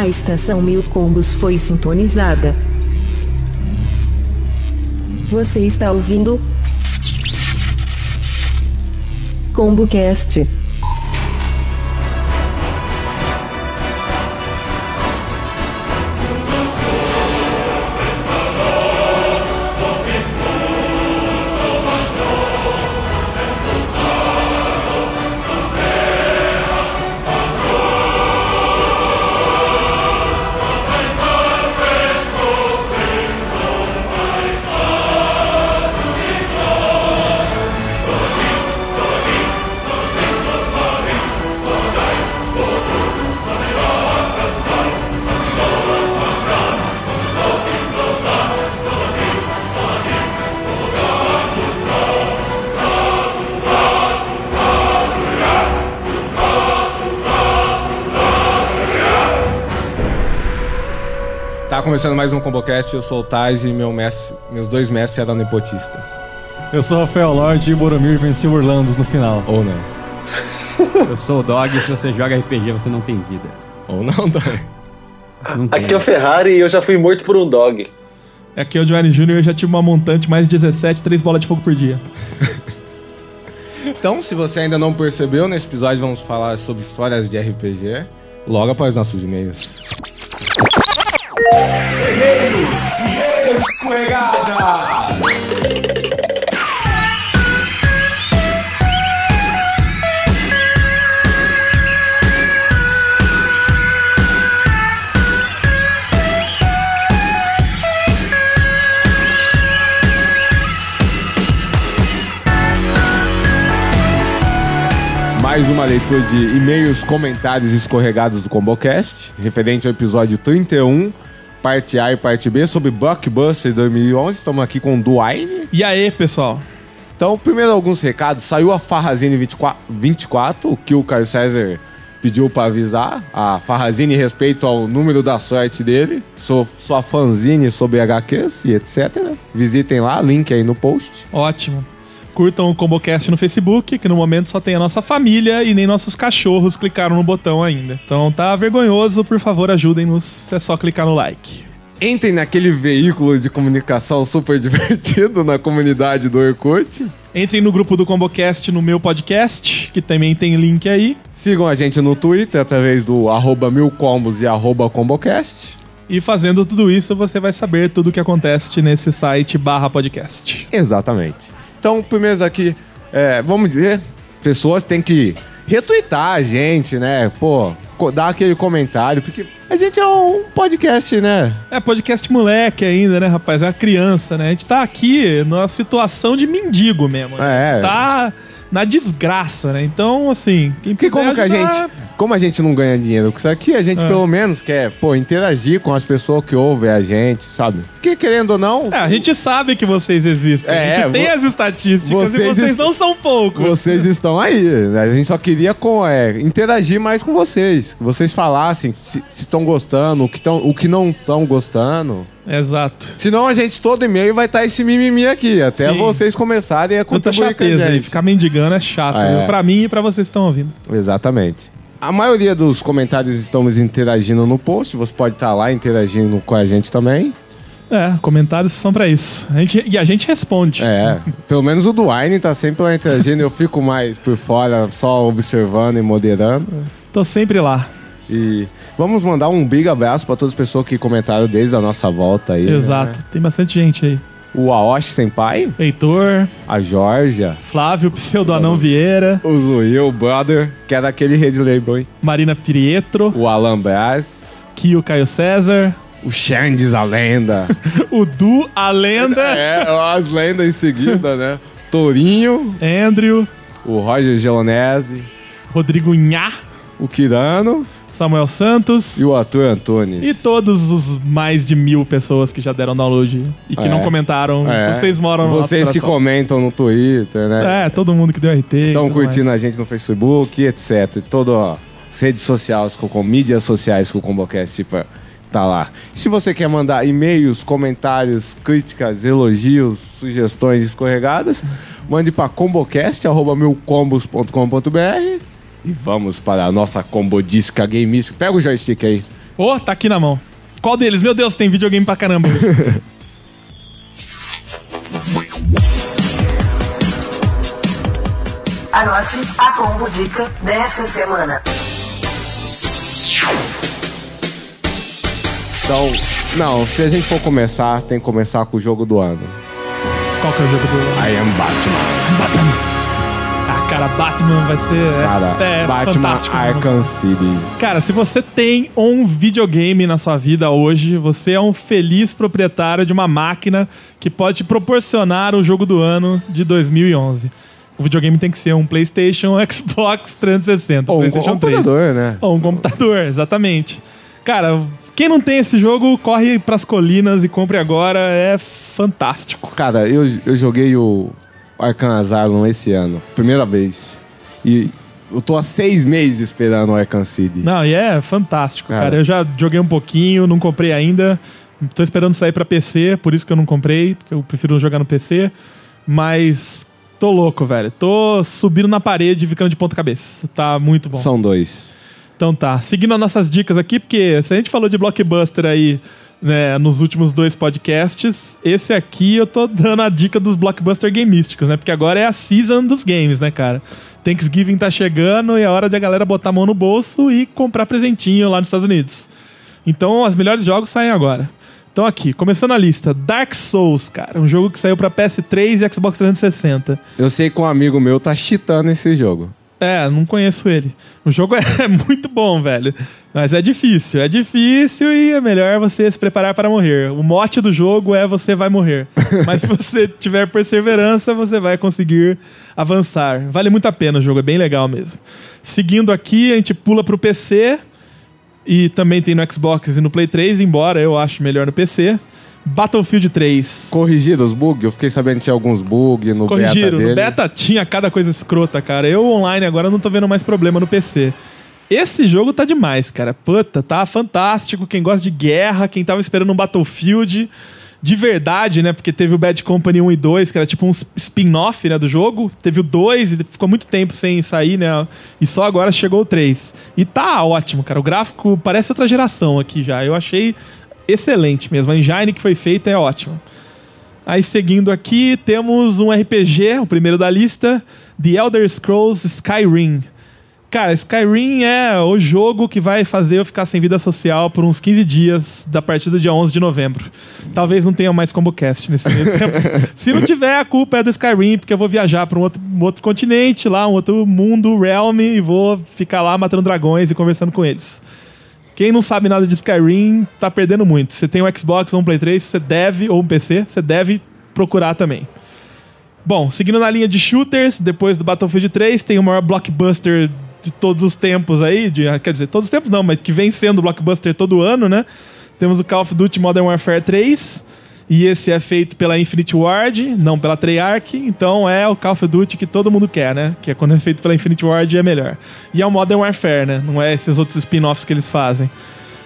A estação Mil Combos foi sintonizada. Você está ouvindo? ComboCast. Começando mais um ComboCast, eu sou o Tais e meu mestre, meus dois mestres eram nepotista. Eu sou o Rafael Lorde e Boromir venceu Orlandos no final. Ou não. Eu sou o Dog e se você joga RPG você não tem vida. Ou não, Dói. Não tem. Aqui é o Ferrari e eu já fui morto por um dog. Aqui é o Giovanni Júnior e eu já tive uma montante mais 17, 3 bolas de fogo por dia. Então, se você ainda não percebeu, nesse episódio vamos falar sobre histórias de RPG, logo após nossos e-mails. Mais uma leitura de e-mails, comentários escorregados do ComboCast, referente ao episódio 31, parte A e parte B, sobre Blockbuster 2011. Estamos aqui com o Duane. E aí, pessoal? Então, primeiro alguns recados. Saiu a Farrazine 24, 24 o que o Caio César pediu para avisar. A Farrazine respeito ao número da sorte dele. Sou sua fanzine sobre HQs e etc. Visitem lá, link aí no post. Ótimo. Curtam o ComboCast no Facebook, que no momento só tem a nossa família e nem nossos cachorros clicaram no botão ainda. Então tá vergonhoso, por favor, ajudem-nos. É só clicar no like. Entrem naquele veículo de comunicação super divertido na comunidade do Orkut. Entrem no grupo do ComboCast no meu podcast, que também tem link aí. Sigam a gente no Twitter através do arroba milcombos e arroba combocast. E fazendo tudo isso, você vai saber tudo o que acontece nesse site barra podcast. Exatamente. Então, primeiro aqui, é, vamos dizer, pessoas têm que retweetar a gente, né? Pô, dar aquele comentário, porque a gente é um podcast, né? É podcast moleque ainda, né, rapaz? É uma criança, né? A gente tá aqui numa situação de mendigo mesmo. né? É. Tá na desgraça, né? Então, assim, quem Porque como que a gente, como a gente não ganha dinheiro com isso aqui, a gente É. pelo menos quer, pô, interagir com as pessoas que ouvem a gente, sabe? Porque querendo ou não, É, a gente sabe que vocês existem. É, a gente tem vo- as estatísticas vocês e vocês não são poucos. Vocês estão aí. né? A gente só queria com, é, interagir mais com vocês. Que vocês falassem se estão gostando, o que, tão, o que não estão gostando. Exato. Senão a gente todo e-mail vai estar esse mimimi aqui. Até Sim. vocês começarem a contribuir com a chateza aí. gente. Ficar mendigando é chato. É. viu? Pra mim e pra vocês que estão ouvindo. Exatamente. A maioria dos comentários estamos interagindo no post. Você pode estar lá interagindo com a gente também. É, comentários são pra isso. A gente, e a gente responde. É. Pelo menos o Duane tá sempre lá interagindo. Eu fico mais por fora, só observando e moderando. Tô sempre lá. E vamos mandar um big abraço para todas as pessoas que comentaram desde a nossa volta aí. Exato. né? Tem bastante gente aí. O Aoshi Senpai, Heitor, a Georgia, Flávio, Pseudo Anão Vieira, o Zuil Brother, que era aquele Red Label, hein? Marina Pietro, O Alan Brás, Kio Caio César, o Shandes, a lenda. o Du, a lenda, é, as lendas em seguida, né? Tourinho, Andrew, o Roger Gelonese, Rodrigo Nhá, o Kirano Samuel Santos e o ator Antunes. e todos os mais de mil pessoas que já deram download e que É. não comentaram. É. Vocês moram no Vocês que comentam no Twitter, né? É, todo mundo que deu RT. Estão curtindo mais. a gente no Facebook, etc. E Todas as redes sociais, com, mídias sociais com o Combocast, tipo, tá lá. Se você quer mandar e-mails, comentários, críticas, elogios, sugestões escorregadas, mande para combocast.milcombos.com.br e vamos para a nossa combodisca gameística. Pega o joystick aí. Ô, tá aqui na mão. Qual deles? Meu Deus, tem videogame pra caramba. Anote a combo dica dessa semana. Então, não, se a gente for começar, tem que começar com o jogo do ano. Qual que é o jogo do... I am Batman. Ah, cara, Batman vai ser... é- Cara, é, Batman fantástico. Arkham City. Cara, se você tem um videogame na sua vida hoje, você é um feliz proprietário de uma máquina que pode te proporcionar o jogo do ano de 2011. O videogame tem que ser um PlayStation, Xbox 360, Ou um PlayStation 3. computador, né? Ou um computador, exatamente. Cara, quem não tem esse jogo, corre pras colinas e compre agora, é fantástico. Cara, eu, eu joguei o Arkham Asylum esse ano, primeira vez. E eu tô há seis meses esperando o Arkham City. Não, e é fantástico, cara. Cara. Eu já joguei um pouquinho, não comprei ainda. Tô esperando sair pra PC, por isso que eu não comprei, porque eu prefiro jogar no PC. Mas tô louco, velho. Tô subindo na parede e ficando de ponta cabeça. Tá muito bom. São dois. Então tá, seguindo as nossas dicas aqui, porque se a gente falou de blockbuster aí né, nos últimos dois podcasts, esse aqui eu tô dando a dica dos blockbuster gamísticos, né? Porque agora é a season dos games, né, cara? Thanksgiving tá chegando e é hora de a galera botar a mão no bolso e comprar presentinho lá nos Estados Unidos. Então, os melhores jogos saem agora. Então aqui, começando a lista, Dark Souls, cara, um jogo que saiu pra PS3 e Xbox 360. Eu sei que um amigo meu tá cheatando esse jogo. É, não conheço ele. O jogo é muito bom, velho. Mas é difícil, é difícil e é melhor você se preparar para morrer. O mote do jogo é você vai morrer. Mas se você tiver perseverança, você vai conseguir avançar. Vale muito a pena o jogo, é bem legal mesmo. Seguindo aqui, a gente pula pro PC e também tem no Xbox e no Play 3, embora eu acho melhor no PC. Battlefield 3. Corrigido os bugs? Eu fiquei sabendo que tinha alguns bugs no beta Corrigiram. dele. No beta tinha cada coisa escrota, cara. Eu online agora não tô vendo mais problema no PC. Esse jogo tá demais, cara. Puta, tá fantástico. Quem gosta de guerra, quem tava esperando um Battlefield de verdade, né? Porque teve o Bad Company 1 e 2, que era tipo um spin-off né, do jogo. Teve o 2 e ficou muito tempo sem sair, né? E só agora chegou o 3. E tá ótimo, cara. O gráfico parece outra geração aqui já. Eu achei excelente mesmo. A engine que foi feita é ótima. Aí seguindo aqui, temos um RPG, o primeiro da lista, The Elder Scrolls Skyrim. Cara, Skyrim é o jogo que vai fazer eu ficar sem vida social por uns 15 dias da partir do dia 11 de novembro. Talvez não tenha mais ComboCast nesse meio tempo. Se não tiver, a culpa é do Skyrim, porque eu vou viajar para um outro, um outro continente lá, um outro mundo, realm, e vou ficar lá matando dragões e conversando com eles. Quem não sabe nada de Skyrim tá perdendo muito. Você tem um Xbox ou um Play 3, você deve, ou um PC, você deve procurar também. Bom, seguindo na linha de shooters, depois do Battlefield 3, tem o maior blockbuster de todos os tempos aí, de, quer dizer, todos os tempos não, mas que vem sendo blockbuster todo ano, né? Temos o Call of Duty Modern Warfare 3, e esse é feito pela Infinite Ward, não pela Treyarch, então é o Call of Duty que todo mundo quer, né? Que é quando é feito pela Infinite Ward é melhor. E é o Modern Warfare, né? Não é esses outros spin-offs que eles fazem.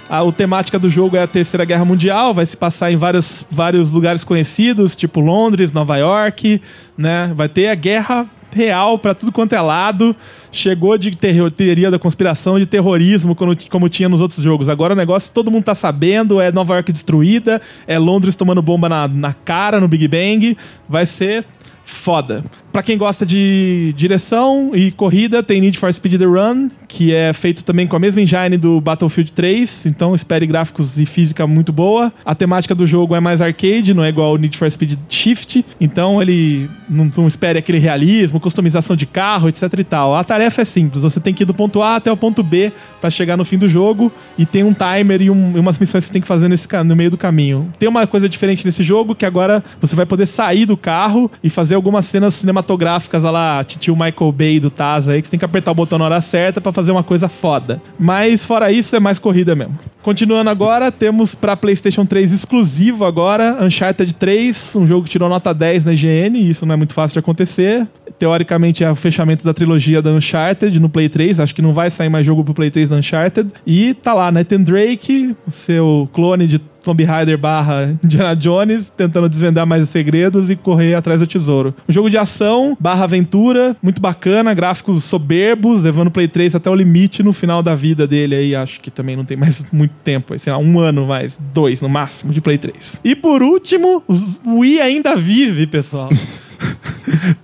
A, a temática do jogo é a Terceira Guerra Mundial, vai se passar em vários, vários lugares conhecidos, tipo Londres, Nova York, né? Vai ter a guerra real pra tudo quanto é lado. Chegou de terror- teoria da conspiração, de terrorismo, como, como tinha nos outros jogos. Agora o negócio todo mundo tá sabendo, é Nova York destruída, é Londres tomando bomba na, na cara no Big Bang. Vai ser foda. Pra quem gosta de direção e corrida, tem Need for Speed The Run, que é feito também com a mesma engine do Battlefield 3, então espere gráficos e física muito boa. A temática do jogo é mais arcade, não é igual ao Need for Speed Shift, então ele não, não espere aquele realismo, customização de carro, etc e tal. A tarefa é simples, você tem que ir do ponto A até o ponto B pra chegar no fim do jogo e tem um timer e, um- e umas missões que você tem que fazer nesse, no meio do caminho. Tem uma coisa diferente nesse jogo que agora você vai poder sair do carro e fazer algumas cenas cinematográficas lá, titio Michael Bay do Taz aí, que você tem que apertar o botão na hora certa pra fazer uma coisa foda. Mas fora isso, é mais corrida mesmo. Continuando agora, temos pra PlayStation 3 exclusivo agora, Uncharted 3, um jogo que tirou nota 10 na IGN, e isso não é muito fácil de acontecer. Teoricamente é o fechamento da trilogia da Uncharted no Play 3. Acho que não vai sair mais jogo pro Play 3 da Uncharted. E tá lá, Nathan Drake, seu clone de Tomb Raider barra Indiana Jones, tentando desvendar mais os segredos e correr atrás do tesouro. Um jogo de ação barra aventura, muito bacana, gráficos soberbos, levando o Play 3 até o limite no final da vida dele aí. Acho que também não tem mais muito tempo, sei lá, um ano mais, dois no máximo de Play 3. E por último, o Wii ainda vive, pessoal.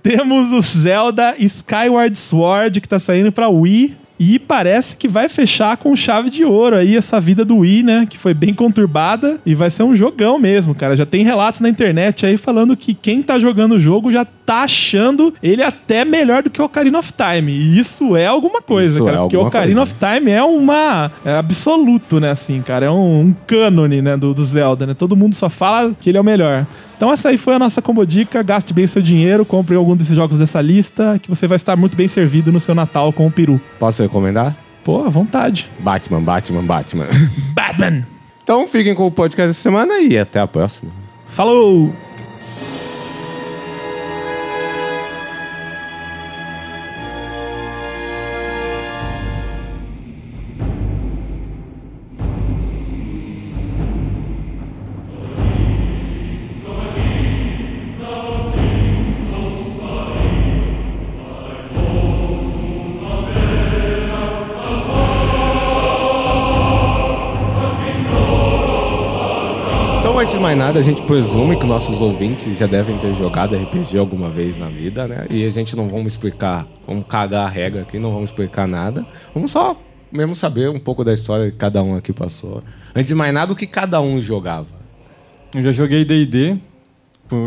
Temos o Zelda Skyward Sword que tá saindo pra Wii. E parece que vai fechar com chave de ouro aí essa vida do Wii, né? Que foi bem conturbada e vai ser um jogão mesmo, cara. Já tem relatos na internet aí falando que quem tá jogando o jogo já tá achando ele até melhor do que o Ocarina of Time. E isso é alguma coisa, Isso cara. é porque o Ocarina coisa. of Time é uma. É absoluto, né? Assim, cara. É um, um cânone, né? Do, do Zelda, né? Todo mundo só fala que ele é o melhor. Então essa aí foi a nossa combo dica. Gaste bem seu dinheiro, compre algum desses jogos dessa lista, que você vai estar muito bem servido no seu Natal com o peru. Posso recomendar? Pô, à vontade. Batman, Batman, Batman. Batman! Então fiquem com o podcast essa semana e até a próxima. Falou! Mais nada, a gente presume que nossos ouvintes já devem ter jogado RPG alguma vez na vida, né? E a gente não vamos explicar, vamos cagar a regra aqui, não vamos explicar nada. Vamos só mesmo saber um pouco da história que cada um aqui passou. Antes de mais nada, o que cada um jogava. Eu já joguei D&D.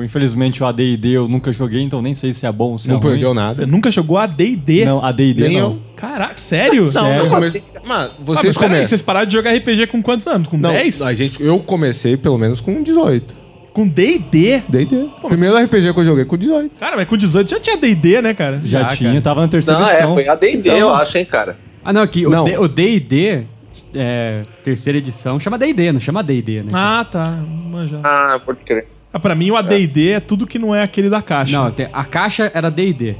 Infelizmente o AD&D eu nunca joguei, então nem sei se é bom ou se Não é ruim. perdeu nada. Você nunca jogou a D&D? Não, AD&D não. eu. Caraca, sério? Não, Sério? eu comecei... Mano, Ah, vocês mas peraí, começam... vocês pararam de jogar RPG com quantos anos? Com Não, 10? a gente, eu comecei pelo menos com 18. Com D&D? D&D. Primeiro RPG que eu joguei com 18. Cara, mas com 18 já tinha D&D, né, cara? Já, Já, tinha, cara. tava na terceira Não, é, edição. foi AD&D, eu acho, hein, cara. Ah, não, aqui Não. o D&D, é, terceira edição, chama D&D, não chama D&D, né? Ah, tá. Manja. Ah, pode crer. Ah, pra mim, o AD&D é tudo que não é aquele da caixa. Não, a caixa era D&D.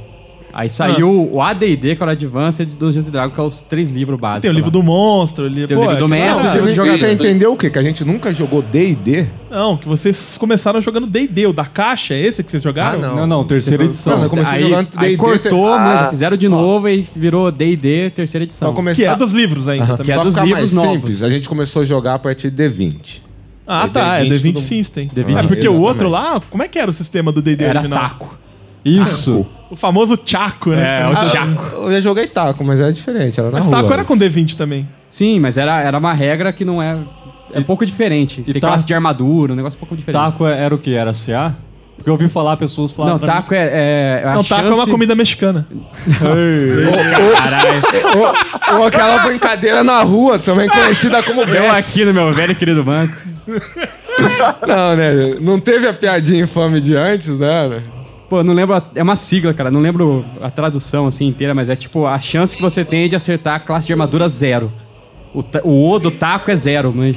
Aí saiu o AD&D, que era o Advanced de Dungeons Dragons, que é os três livros básicos. Tem o livro lá. do monstro. Li... Tem o livro do é mestre, não, o livro do Você, você entendeu o quê? Que a gente nunca jogou D&D? Não, que vocês começaram jogando D&D. O da caixa é esse que vocês jogaram? Ah, Não, não, terceira Não, edição. eu comecei aí, jogando aí D&D, cortou, Ah. mesmo, fizeram de novo e virou D&D, terceira edição. Então começar... Que é dos livros ainda também. Que é dos livros novos. simples, a gente começou a jogar a partir de D20. Ah, É tá. É D20 D20 todo- System. D20 é porque o outro lá, como é que era o sistema do D&D Era original? taco. Isso. O famoso Chaco, né? É, o Ah, Chaco. Eu já joguei taco, mas era diferente, era na Mas rua. Taco era com D20 também. Sim, mas era, era uma regra que não é... É um pouco diferente. Tem tá- classe de armadura, um negócio um pouco diferente. Taco é- era o que? Era CA? Porque eu ouvi falar pessoas falarem Não, pra mim- taco é... é a Não, Taco é uma chance- comida mexicana. Ou, ou aquela brincadeira na rua, também conhecida como Eu Bets. aqui no meu velho e querido banco. Não, né? Não teve a piadinha infame de antes, né? Pô, não lembro. a- É uma sigla, cara. Não lembro a tradução assim inteira, mas é tipo a chance que você tem de acertar a classe de armadura zero. O, ta- o O do taco é zero, mas.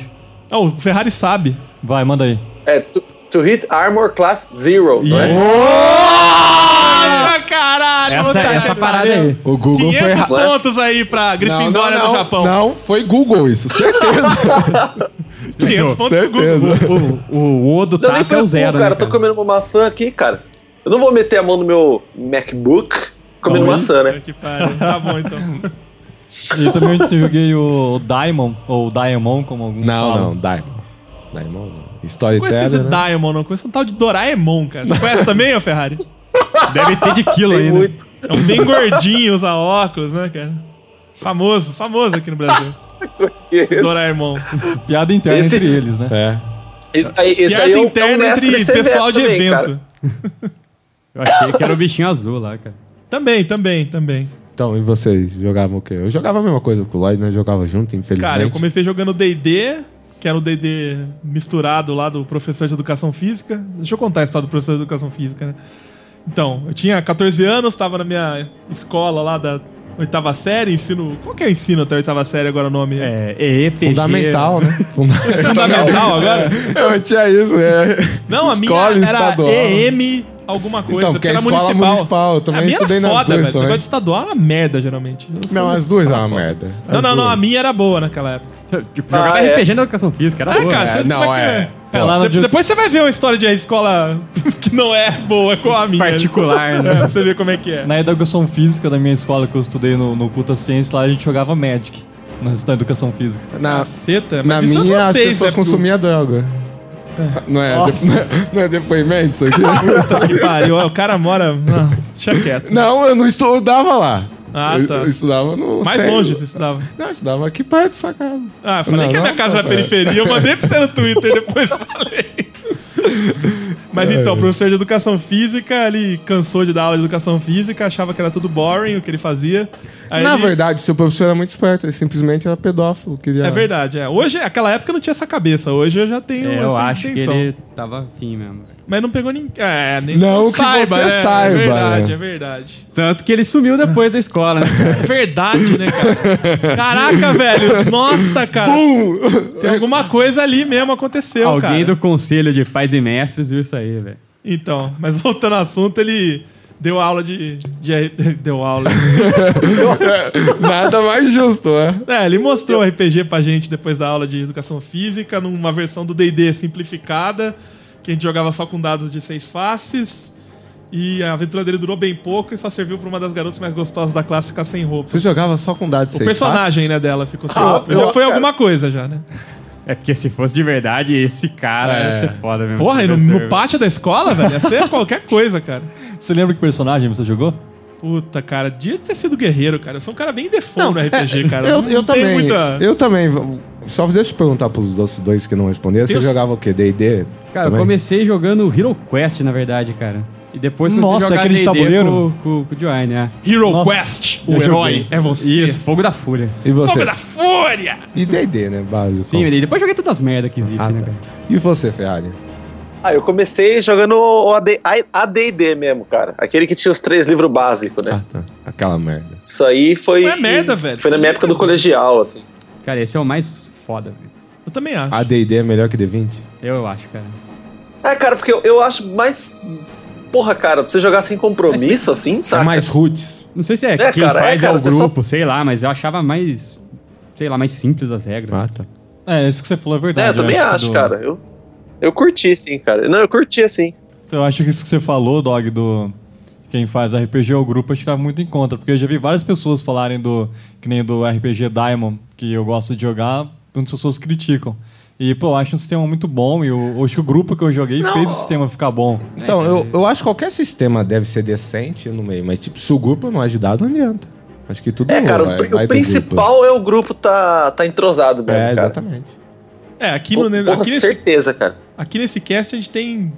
Oh, o Ferrari sabe. Vai, manda aí. É, to, to hit armor class zero, não é? Nossa, caralho! Essa, puta essa parada aí. O Google 500 foi errado. pontos aí pra Grifindória não, do não, Japão. Não, foi Google isso, certeza. 500 pontos pro Google. certeza. O, o O do Não, nem taco foi é o o zero, cara. né, Eu tô comendo uma maçã aqui, cara. Eu não vou meter a mão no meu MacBook comendo Oi. maçã, né? Que pariu. Tá bom, então. E também eu joguei o Diamond, ou Diamond, como alguns Não, falam. não, Diamond. Diamond não. Não conheço Storyteller, esse né? Diamond, não. Conheço um tal de Doraemon, cara. Você conhece também, ô Ferrari? Deve ter de quilo Tem ainda. muito. É um bem gordinho, usa óculos, né, cara? Famoso, famoso aqui no Brasil. Doraemon. Piada interna Esse- entre eles, né? É. Esse aí, esse Piada aí é é um interna entre pessoal de também, evento. Eu achei que era o bichinho azul lá, cara. Também, também, também. Então, e vocês jogavam o quê? Eu jogava a mesma coisa com o Lloyd, né? Jogava junto, infelizmente. Cara, eu comecei jogando D&D, que era o D&D misturado lá do professor de educação física. Deixa eu contar a história do professor de educação física, né? Então, eu tinha 14 anos, tava na minha escola lá da oitava série, ensino... Qual que é o ensino até a oitava série agora o nome? É, EEPG. Fundamental, né? Funda- Fundamental agora? Eu tinha isso, né? Não, a Escola minha era estadual. Alguma coisa. Então, porque é era escola municipal, eu também a minha estudei era foda, duas velho. Também. negócio de estadual é uma merda, geralmente. Não, as duas é uma merda. Não, As não, não. duas. A minha era boa naquela época. Tipo, jogava Ah, é. RPG na educação física, era É, boa. cara, é, não, é é. é? No De- Depois você vai ver uma história de escola que não é boa com a minha. Particular, né? É, pra você ver como é que é. Na educação física da minha escola que eu estudei no, no Culta Ciência, lá a gente jogava Magic. Na educação física. Na, Caceta, na mas minha, as pessoas né, consumiam droga. Não é, Nossa. de- não é depoimento isso aqui? Que pariu. O cara mora... Não, deixa quieto. não, eu não estudava lá. Ah, eu, tá. eu estudava no. Mais longe você estudava. Não, eu estudava aqui perto da sua casa. Ah, falei Não, que a minha não, casa não, era periferia. Eu mandei pra você no Twitter, depois falei. Mas então, o professor de educação física, ele cansou de dar aula de educação física, achava que era tudo boring o que ele fazia. Aí Na ele- verdade, seu professor era muito esperto, ele simplesmente era pedófilo. Queria... É verdade, é. Hoje, aquela época não tinha essa cabeça, hoje eu já tenho É, eu essa acho intenção. que ele tava afim mesmo. Mas não pegou ninguém. É, nem Não que você né? saiba, É verdade, né? é verdade. Tanto que ele sumiu depois da escola, né? É verdade, né, cara? Caraca, velho. Nossa, cara. Tem alguma coisa ali mesmo aconteceu, Alguém cara. do conselho de pais e mestres viu isso aí, velho. Então, mas voltando ao assunto, ele deu aula de. de- deu aula. Nada mais justo, né? É, ele mostrou o RPG pra gente depois da aula de educação física, numa versão do DD simplificada, que a gente jogava só com dados de seis faces. E a aventura dele durou bem pouco e só serviu pra uma das garotas mais gostosas da classe ficar sem roupa. Você jogava só com dados O personagem, né, dela ficou sem Ah, roupa. eu- Já foi cara. alguma coisa, já, né? É porque se fosse de verdade, esse cara É. ia ser foda mesmo. Porra, e no, professor, no pátio da escola, velho, ia ser qualquer coisa, cara. Você lembra que personagem você jogou? Puta, cara, devia ter sido guerreiro, cara. Eu sou um cara bem default no RPG, é, cara. Eu, não eu tenho também. muita... Eu também. Só deixa eu perguntar pros outros dois que não responderam. Você Deus. jogava o quê? D&D? Cara, também? eu comecei jogando Hero Quest, na verdade, cara. E depois comecei Nossa, a jogar aquele de D&D tabuleiro? Com, com, com o Joanne, né? Hero Nossa, Quest, o herói joguei. é você. Isso, Fogo da Fúria. E você? Fogo da Fúria! E D&D, né? Básico. Sim, e depois joguei todas as merdas que existem, Ah, né, tá. cara? E você, Ferrari? Ah, eu comecei jogando o AD AD&D mesmo, cara. Aquele que tinha os três livros básicos, né? Ah, tá. Aquela merda. Isso aí foi... Não é merda, velho. Foi na minha época do colegial, assim. Cara, esse é o mais foda, velho. Eu também acho. A D&D é melhor que D20? Eu acho, cara. É, cara, porque eu, eu acho mais... Porra, cara, pra você jogar sem compromisso, assim, É saca? mais roots. Não sei se é, É, quem cara, é, faz é, cara, o você só- grupo, sei lá, mas eu achava mais, sei lá, mais simples as regras. Ah, tá. É, isso que você falou é É, verdade. eu também que acho, do- cara. Eu, eu curti, sim, cara. Não, eu curti, assim. Eu acho que isso que você falou, Dog, do quem faz RPG ou grupo, eu acho que leva muito em conta. Porque eu já vi várias pessoas falarem do. Que nem do RPG Diamond, que eu gosto de jogar, muitas pessoas criticam. E, pô, eu acho um sistema muito bom. E eu, eu acho que o grupo que eu joguei fez o sistema ficar bom. Então, eu, eu acho que qualquer sistema deve ser decente no meio, mas tipo, se o grupo não ajudar, não adianta. Acho que tudo É, cara, vai- o, vai o principal é o grupo tá, tá entrosado mesmo, É, cara. exatamente. É, aqui, no, porra, aqui, nesse, certeza, cara. aqui nesse cast a gente tem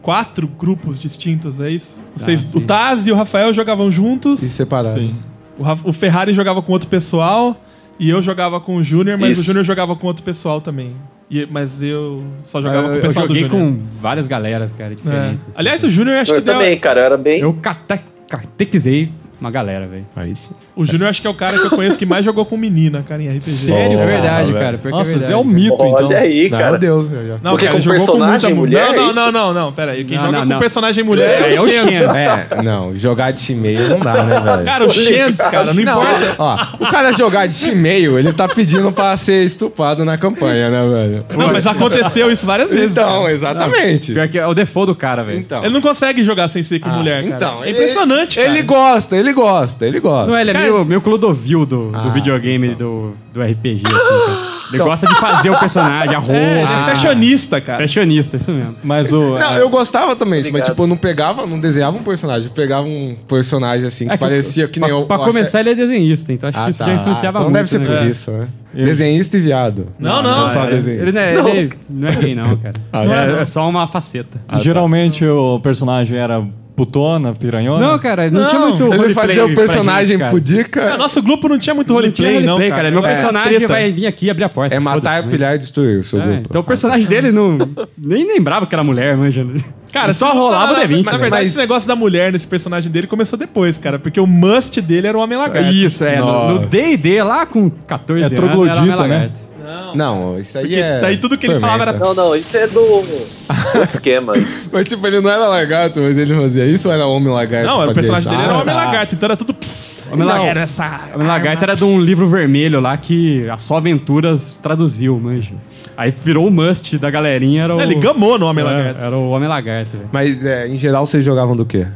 quatro grupos distintos, é isso? Vocês, sim. o Taz e o Rafael jogavam juntos, E separado. Sim. o, o Ferrari jogava com outro pessoal e eu jogava com o Júnior, mas Isso. o Júnior jogava com outro pessoal também. E- mas eu só jogava eu, com o eu pessoal do joguei Júnior. com várias galeras, cara, É. diferentes. assim. Aliás, o Júnior acho Eu que deu- também, cara. Eu era bem... Eu cate- catequizei uma galera, velho. Aí sim. o Júnior acho que é o cara que eu conheço que mais jogou com menina, cara, em RPG. Sério? É verdade, cara. que Nossa, é verdade, é um cara. mito, então. Olha aí, Não, cara. Meu Deus, meu. Não, Porque cara, com jogou personagem muita mulher, Não, é não, isso? não, não, não, pera aí. Quem Não, joga não, com não. personagem mulher É, é o Shen. É, não, jogar de e-mail não dá, né, velho? Cara, o Shanks, cara, não Não, importa. ó, o cara jogar de e-mail, ele tá pedindo pra ser estupado na campanha, né, velho? Não, mas aconteceu isso várias vezes. Então, cara. exatamente. Pior que é o default do cara, velho. Então. Ele não consegue jogar sem ser com Ah, mulher, cara. Então, é impressionante, ele, cara. Ele gosta, ele gosta, ele gosta. Não, ele é Cara, meio, meio Clodovil do, do Ah, videogame do, do RPG, assim, cara. Ele gosta de fazer o personagem, a roupa. É, ele é fashionista, cara. Fashionista, isso mesmo. Mas o. Não, eu gostava também, mas tipo, eu não pegava, não desenhava um personagem, eu pegava um personagem assim que, É que- parecia que nem pra, eu. pra começar, ele é desenhista, então acho Ah, que isso tá. já influenciava então muito. deve ser né, por cara? isso, né? Desenhista e viado. Não, não. só é, desenhista. Ele não é, ele não é gay, não, cara. Ah, Não não é, é, não. é só uma faceta. geralmente o personagem era putona, piranhona. Não, cara, não, Não, tinha muito Ele roleplay fazia o personagem gente, pudica. Ah, nosso grupo não tinha muito Não tinha roleplay, não, roleplay, cara. cara. Meu É, personagem treta. vai vir aqui e abrir a porta. É matar, pilhar e destruir o seu É, grupo. então o personagem dele não. Nem lembrava que era mulher, manja. Cara, só rolava o D20. Na, né? verdade, Mas- esse negócio da mulher nesse personagem dele começou depois, cara. Porque o must dele era o Homem Lagarto. Isso, é. No Nossa. no DD, lá com 14 É anos. troglodita, era Homem né? Não. Não, isso aí Porque é. daí tudo que ele falava era-. Não, não, isso é do outro esquema. Mas tipo, ele não era lagarto, mas ele fazia isso ou era homem lagarto? Não, o personagem isso? dele era Ah, Homem tá. Lagarto, então era tudo. Homem não, Lagarto. era essa. O Lagarto era de um livro vermelho lá que a Só Aventuras traduziu, manja. Aí virou o must da galerinha, era o... Não, Ele gamou no Homem É, Lagarto. Era o Homem Lagarto, velho. Mas é, em geral vocês jogavam do quê?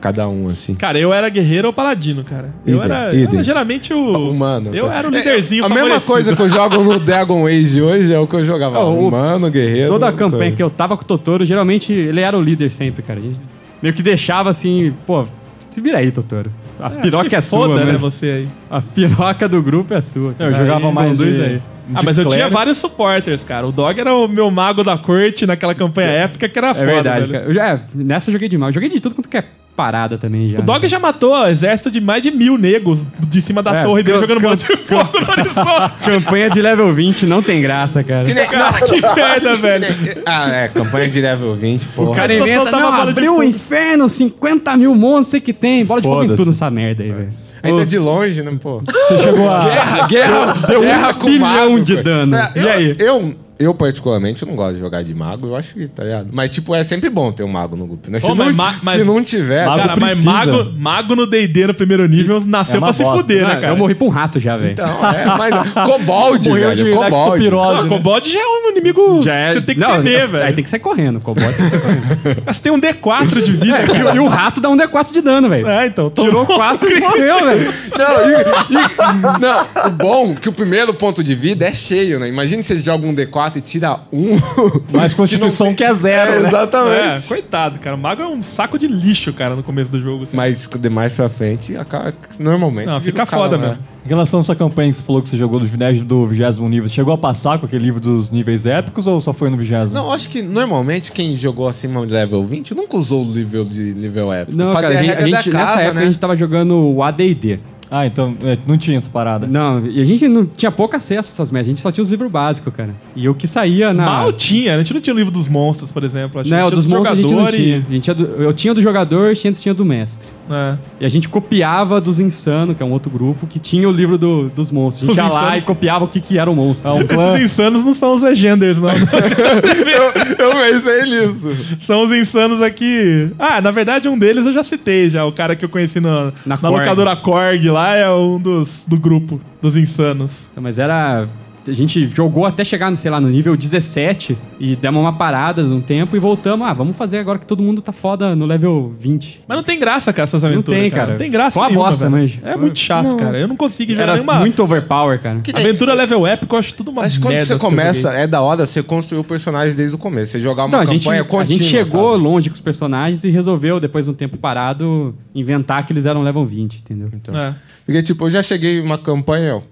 Cada um, assim. Cara, eu era guerreiro ou paladino, cara. Eu Idem, era, eu idem. era geralmente o. Humano. Eu era o líderzinho É, A mesma coisa que eu jogo no Dragon Age hoje é o que eu jogava. o- humano, guerreiro. Toda a campanha coisa. que eu tava com o Totoro, geralmente ele era o líder sempre, cara. A gente meio que deixava assim, pô, se vira aí, Totoro. A É, piroca se é sua, foda, né, né? você aí. A piroca do grupo é sua. Eu cara. jogava Aí, mais conduz de- aí. Ah, de mas eu tinha clérigo. vários supporters, cara. O Dog era o meu mago da corte naquela campanha épica que era É foda, verdade, velho. cara. Eu já, é, nessa eu joguei demais. Eu joguei de tudo quanto que é parada também já. O Dog né? já matou exército de mais de mil negros de cima da É, torre dele jogando bola de fogo no horizonte. Campanha de level 20 não tem graça, cara. Cara, que merda, velho. Ah, é, campanha de level 20, porra. O cara só inventa, soltava não, bola de abriu o fogo. inferno, 50 mil monstros sei que tem. Bola de fogo em tudo nessa merda aí, velho. Ainda de longe, né, pô? Você chegou a. Guerra, guerra, Deu um guerra com bilhão mago, de cara. dano. É, E eu, aí? Eu, eu, particularmente, não gosto de jogar de mago. Eu acho que, tá ligado? Mas, tipo, é sempre bom ter um mago no grupo, né? Se, Pô, não, mas ma- mas- se não tiver... Mago Cara, mas precisa. mago, mago no D&D no primeiro nível nasceu é pra se fuder, né, cara? Eu morri pra um rato já, velho. Então, é, mas... Cobold, Morreu de velho. Cobold. lexopirose. O Kobold já é um inimigo Já é. que você tem que não, temer, Aí velho. tem que sair correndo. O Cobalt tem que sair correndo. Mas tem um D4 de vida, E, cara. o- e o rato dá um D4 de dano, velho. É, então. Tirou 4 e morreu, velho. Não, e- e- não, o bom é que o primeiro ponto de vida é cheio, né? Imagina se você joga um D4 e tira um. Mais Constituição que, é zero, É, né? exatamente. É, coitado, cara. O mago é um saco de lixo, cara, no começo do jogo. Mas de mais pra frente, acaba, normalmente. Não, fica cara, foda né? mesmo. Em relação a essa campanha que você falou que você jogou do 20 do 20 nível, chegou a passar com aquele livro dos níveis épicos ou só foi no 20? Não, acho que normalmente quem jogou acima de level 20 nunca usou o nível de nível épico. Não, Fazia cara, a gente, regra a gente- nessa casa, época né? a gente tava jogando o AD&D. Ah, então é, não tinha essa parada. Não, e a gente não tinha pouco acesso a essas merdas. A gente só tinha os livros básicos, cara. E o que saía na... Mal tinha. A gente não tinha o livro dos monstros, por exemplo. Acho que Não, o tinha dos monstros a gente não tinha. A gente tinha do- eu tinha do jogador, Xentes tinha do mestre. É. E a gente copiava dos Insano, que é um outro grupo, que tinha o livro do- dos monstros. A gente Os ia lá Insanos- e copiava o que, que era o monstro. É um clã. Esses insanos não são os legenders, não. eu, eu pensei nisso. são os insanos aqui. Ah, na verdade, um deles eu já citei já. O cara que eu conheci na, Na na, Korg. locadora Korg lá é um dos do grupo dos insanos. Então, Mas era. A gente jogou até chegar, sei lá, no nível 17 e demos uma parada num tempo e voltamos. Ah, vamos fazer agora que todo mundo tá foda no level 20. Mas não tem graça, cara, essas aventuras. tem, cara. Não tem graça Foi uma nenhuma, bosta, velho. mas- É muito chato, cara. Eu não consigo jogar Era nenhuma muito overpower, cara. aventura level épico. Eu acho tudo uma Mas quando merda você que começa, é da hora você construir o personagem desde o começo. Você jogar uma Não, a gente, campanha a gente chegou sabe? longe com os personagens e resolveu, depois de um tempo parado, inventar que eles eram level 20, entendeu? Então. É. Porque, tipo, eu já cheguei uma campanha,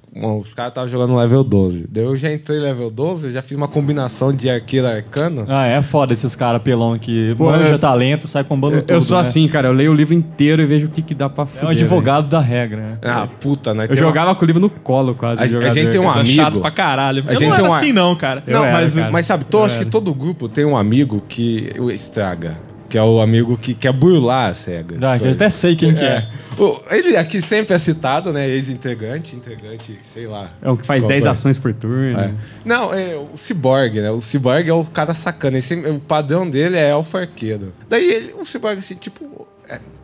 os caras estavam jogando level 12. Daí eu já entrei level 12, eu já fiz uma combinação de arqueiro arcano. Ah, é foda esses caras pelão que Pô, manja eu- talento, sai combando Eu, tudo. eu sou né? assim, cara. Eu leio o livro inteiro e vejo o que, que dá pra É fuder. um advogado da regra, né? Ah, puta, né? Eu jogava com o livro no colo, quase. A- a jogador, gente tem um amigo- chato pra caralho. A eu gente não tem era uma- assim, não, cara. Eu não, era, mas cara. Mas sabe, tô, Eu acho que todo grupo tem um amigo que o estraga. Que é o amigo que quer burlar as regras. Ah, eu até sei quem que é. O- Ele aqui sempre é citado, né? Ex-integrante, integrante, sei lá. É o que faz Qual 10 é? ações por turno. É. Não, é o Cyborg, né? O Cyborg é o cara sacana. Sempre- o padrão dele é elfo arqueiro. Daí ele, o Cyborg, assim, tipo...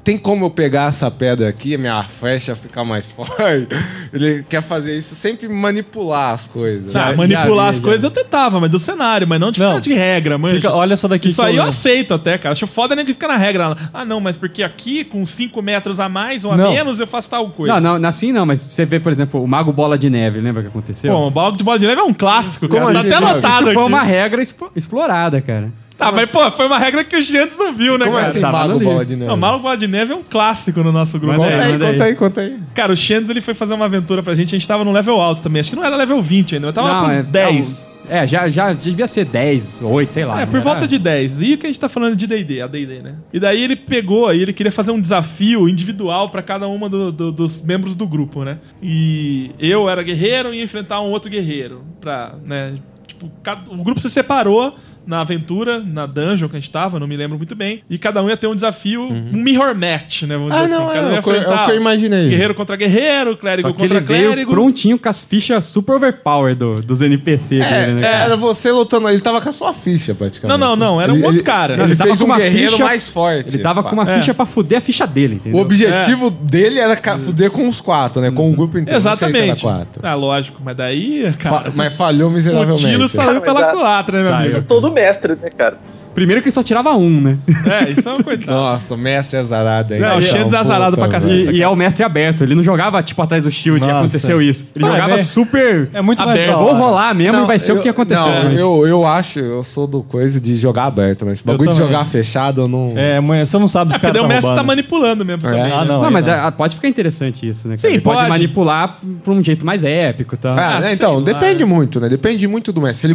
tem como eu pegar essa pedra aqui, a minha flecha ficar mais forte? Ele quer fazer isso, sempre manipular as coisas. Tá, né? Já- manipular as coisas eu tentava, mas do cenário, mas não de, Não. de regra, mano. Olha essa daqui Isso aí eu- eu aceito até, cara. Acho foda nem que fica na regra. Ah, não, mas porque aqui, com 5 metros a mais ou a Não. menos, eu faço tal coisa. Não, não, assim não, mas você vê, por exemplo, o Mago Bola de Neve, lembra o que aconteceu? Pô, o balde de bola de neve é um clássico, Como cara. Tá assim, até Isso aqui. foi uma regra expo- explorada, cara. Tá, mas pô, foi uma regra que o Giantes não viu, né, Como cara? assim, tava Mago no livro. Bola de Neve? Não, o Mago Bola de Neve é um clássico no nosso grupo. Conta É. aí, manda conta aí. conta aí. Cara, o Xandes ele foi fazer uma aventura pra gente, a gente tava num level alto também. Acho que não era level 20 ainda, mas tava lá Não, com uns é- 10. É, já, já devia ser 10, 8, sei lá. É, não por era? volta de 10. E o que a gente tá falando de D&D, a D&D, né? E daí ele pegou aí, ele queria fazer um desafio individual pra cada uma do- do- dos membros do grupo, né? E eu era guerreiro e ia enfrentar um outro guerreiro pra, né? Tipo, cada- o grupo se separou na aventura, na dungeon que a gente tava, não me lembro muito bem. E cada um ia ter um desafio, um mirror match, né? Vamos Ah, dizer não, assim. Cada é, um ia o que eu- é o enfrentar que eu imaginei. Guerreiro contra guerreiro, clérigo Só que ele contra veio clérigo. prontinho com as fichas super overpower do, dos NPC É, dele, né? é, era você lutando, ele tava com a sua ficha praticamente. Não, não, não, era um Ele- outro ele- cara. Ele, Ele tava fez com um uma guerreiro ficha- mais forte. Ele tava com uma É. ficha pra fuder a ficha dele, O entendeu? objetivo dele era ca- fuder com os quatro, né? Com o grupo inteiro. Não sei se era Exatamente. quatro. Ah, lógico, mas daí, Fa- cara, mas falhou o miseravelmente. tiro saiu pela culatra, né, meu amigo? Isso todo mestre, né, cara? Primeiro que ele só tirava um, né? É, isso é uma coitada. Nossa, mestre azarado aí. Não, o Shands é azarado pra cacete. E, e é o mestre aberto. Ele não jogava, tipo, atrás do shield e Nossa. aconteceu isso. Ele Ah, jogava é- super é muito aberto. Vou rolar mesmo Não, e vai ser eu- o que aconteceu. Não, né? eu, eu acho, eu sou do coisa de jogar aberto, mas esse bagulho de jogar fechado eu não. É, mas você não sabe se É os caras daí o mestre tá manipulando mesmo É. também. Ah, né? não. Não, aí mas não. é- pode ficar interessante isso, né? cara? Sim, Ele pode, pode. manipular pra um jeito mais épico, tá? Ah, Ah, né, então, depende muito, né? Depende muito do mestre. Se ele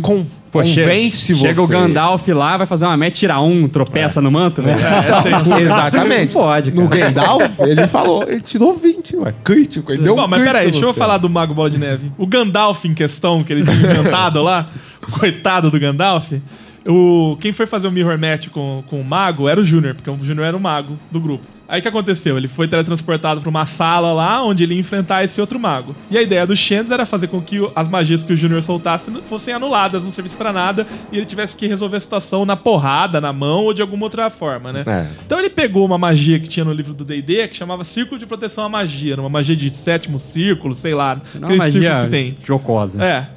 convence você. chega o Gandalf lá, vai fazer uma meta, tira um, tropeça no manto, né? Exatamente. Pode, cara. No Gandalf, ele falou, ele tirou 20, ué. Crítico, ele deu Bom, um mas peraí, deixa eu você. falar do Mago Bola de Neve. O Gandalf em questão, que ele tinha inventado lá, coitado do Gandalf, o, quem foi fazer o Mirror Match com, com o Mago era o Júnior, porque o Júnior era o Mago do grupo. Aí o que aconteceu? Ele foi teletransportado pra uma sala lá, onde ele ia enfrentar esse outro mago. E a ideia do Shands era fazer com que o- as magias que o Júnior soltasse fossem anuladas, não servissem pra nada, e ele tivesse que resolver a situação na porrada, na mão ou de alguma outra forma, né? É. Então ele pegou uma magia que tinha no livro do D&D, que chamava Círculo de Proteção à Magia. Era uma magia de sétimo círculo, sei lá. Não é aqueles círculos que tem. jocosa. É.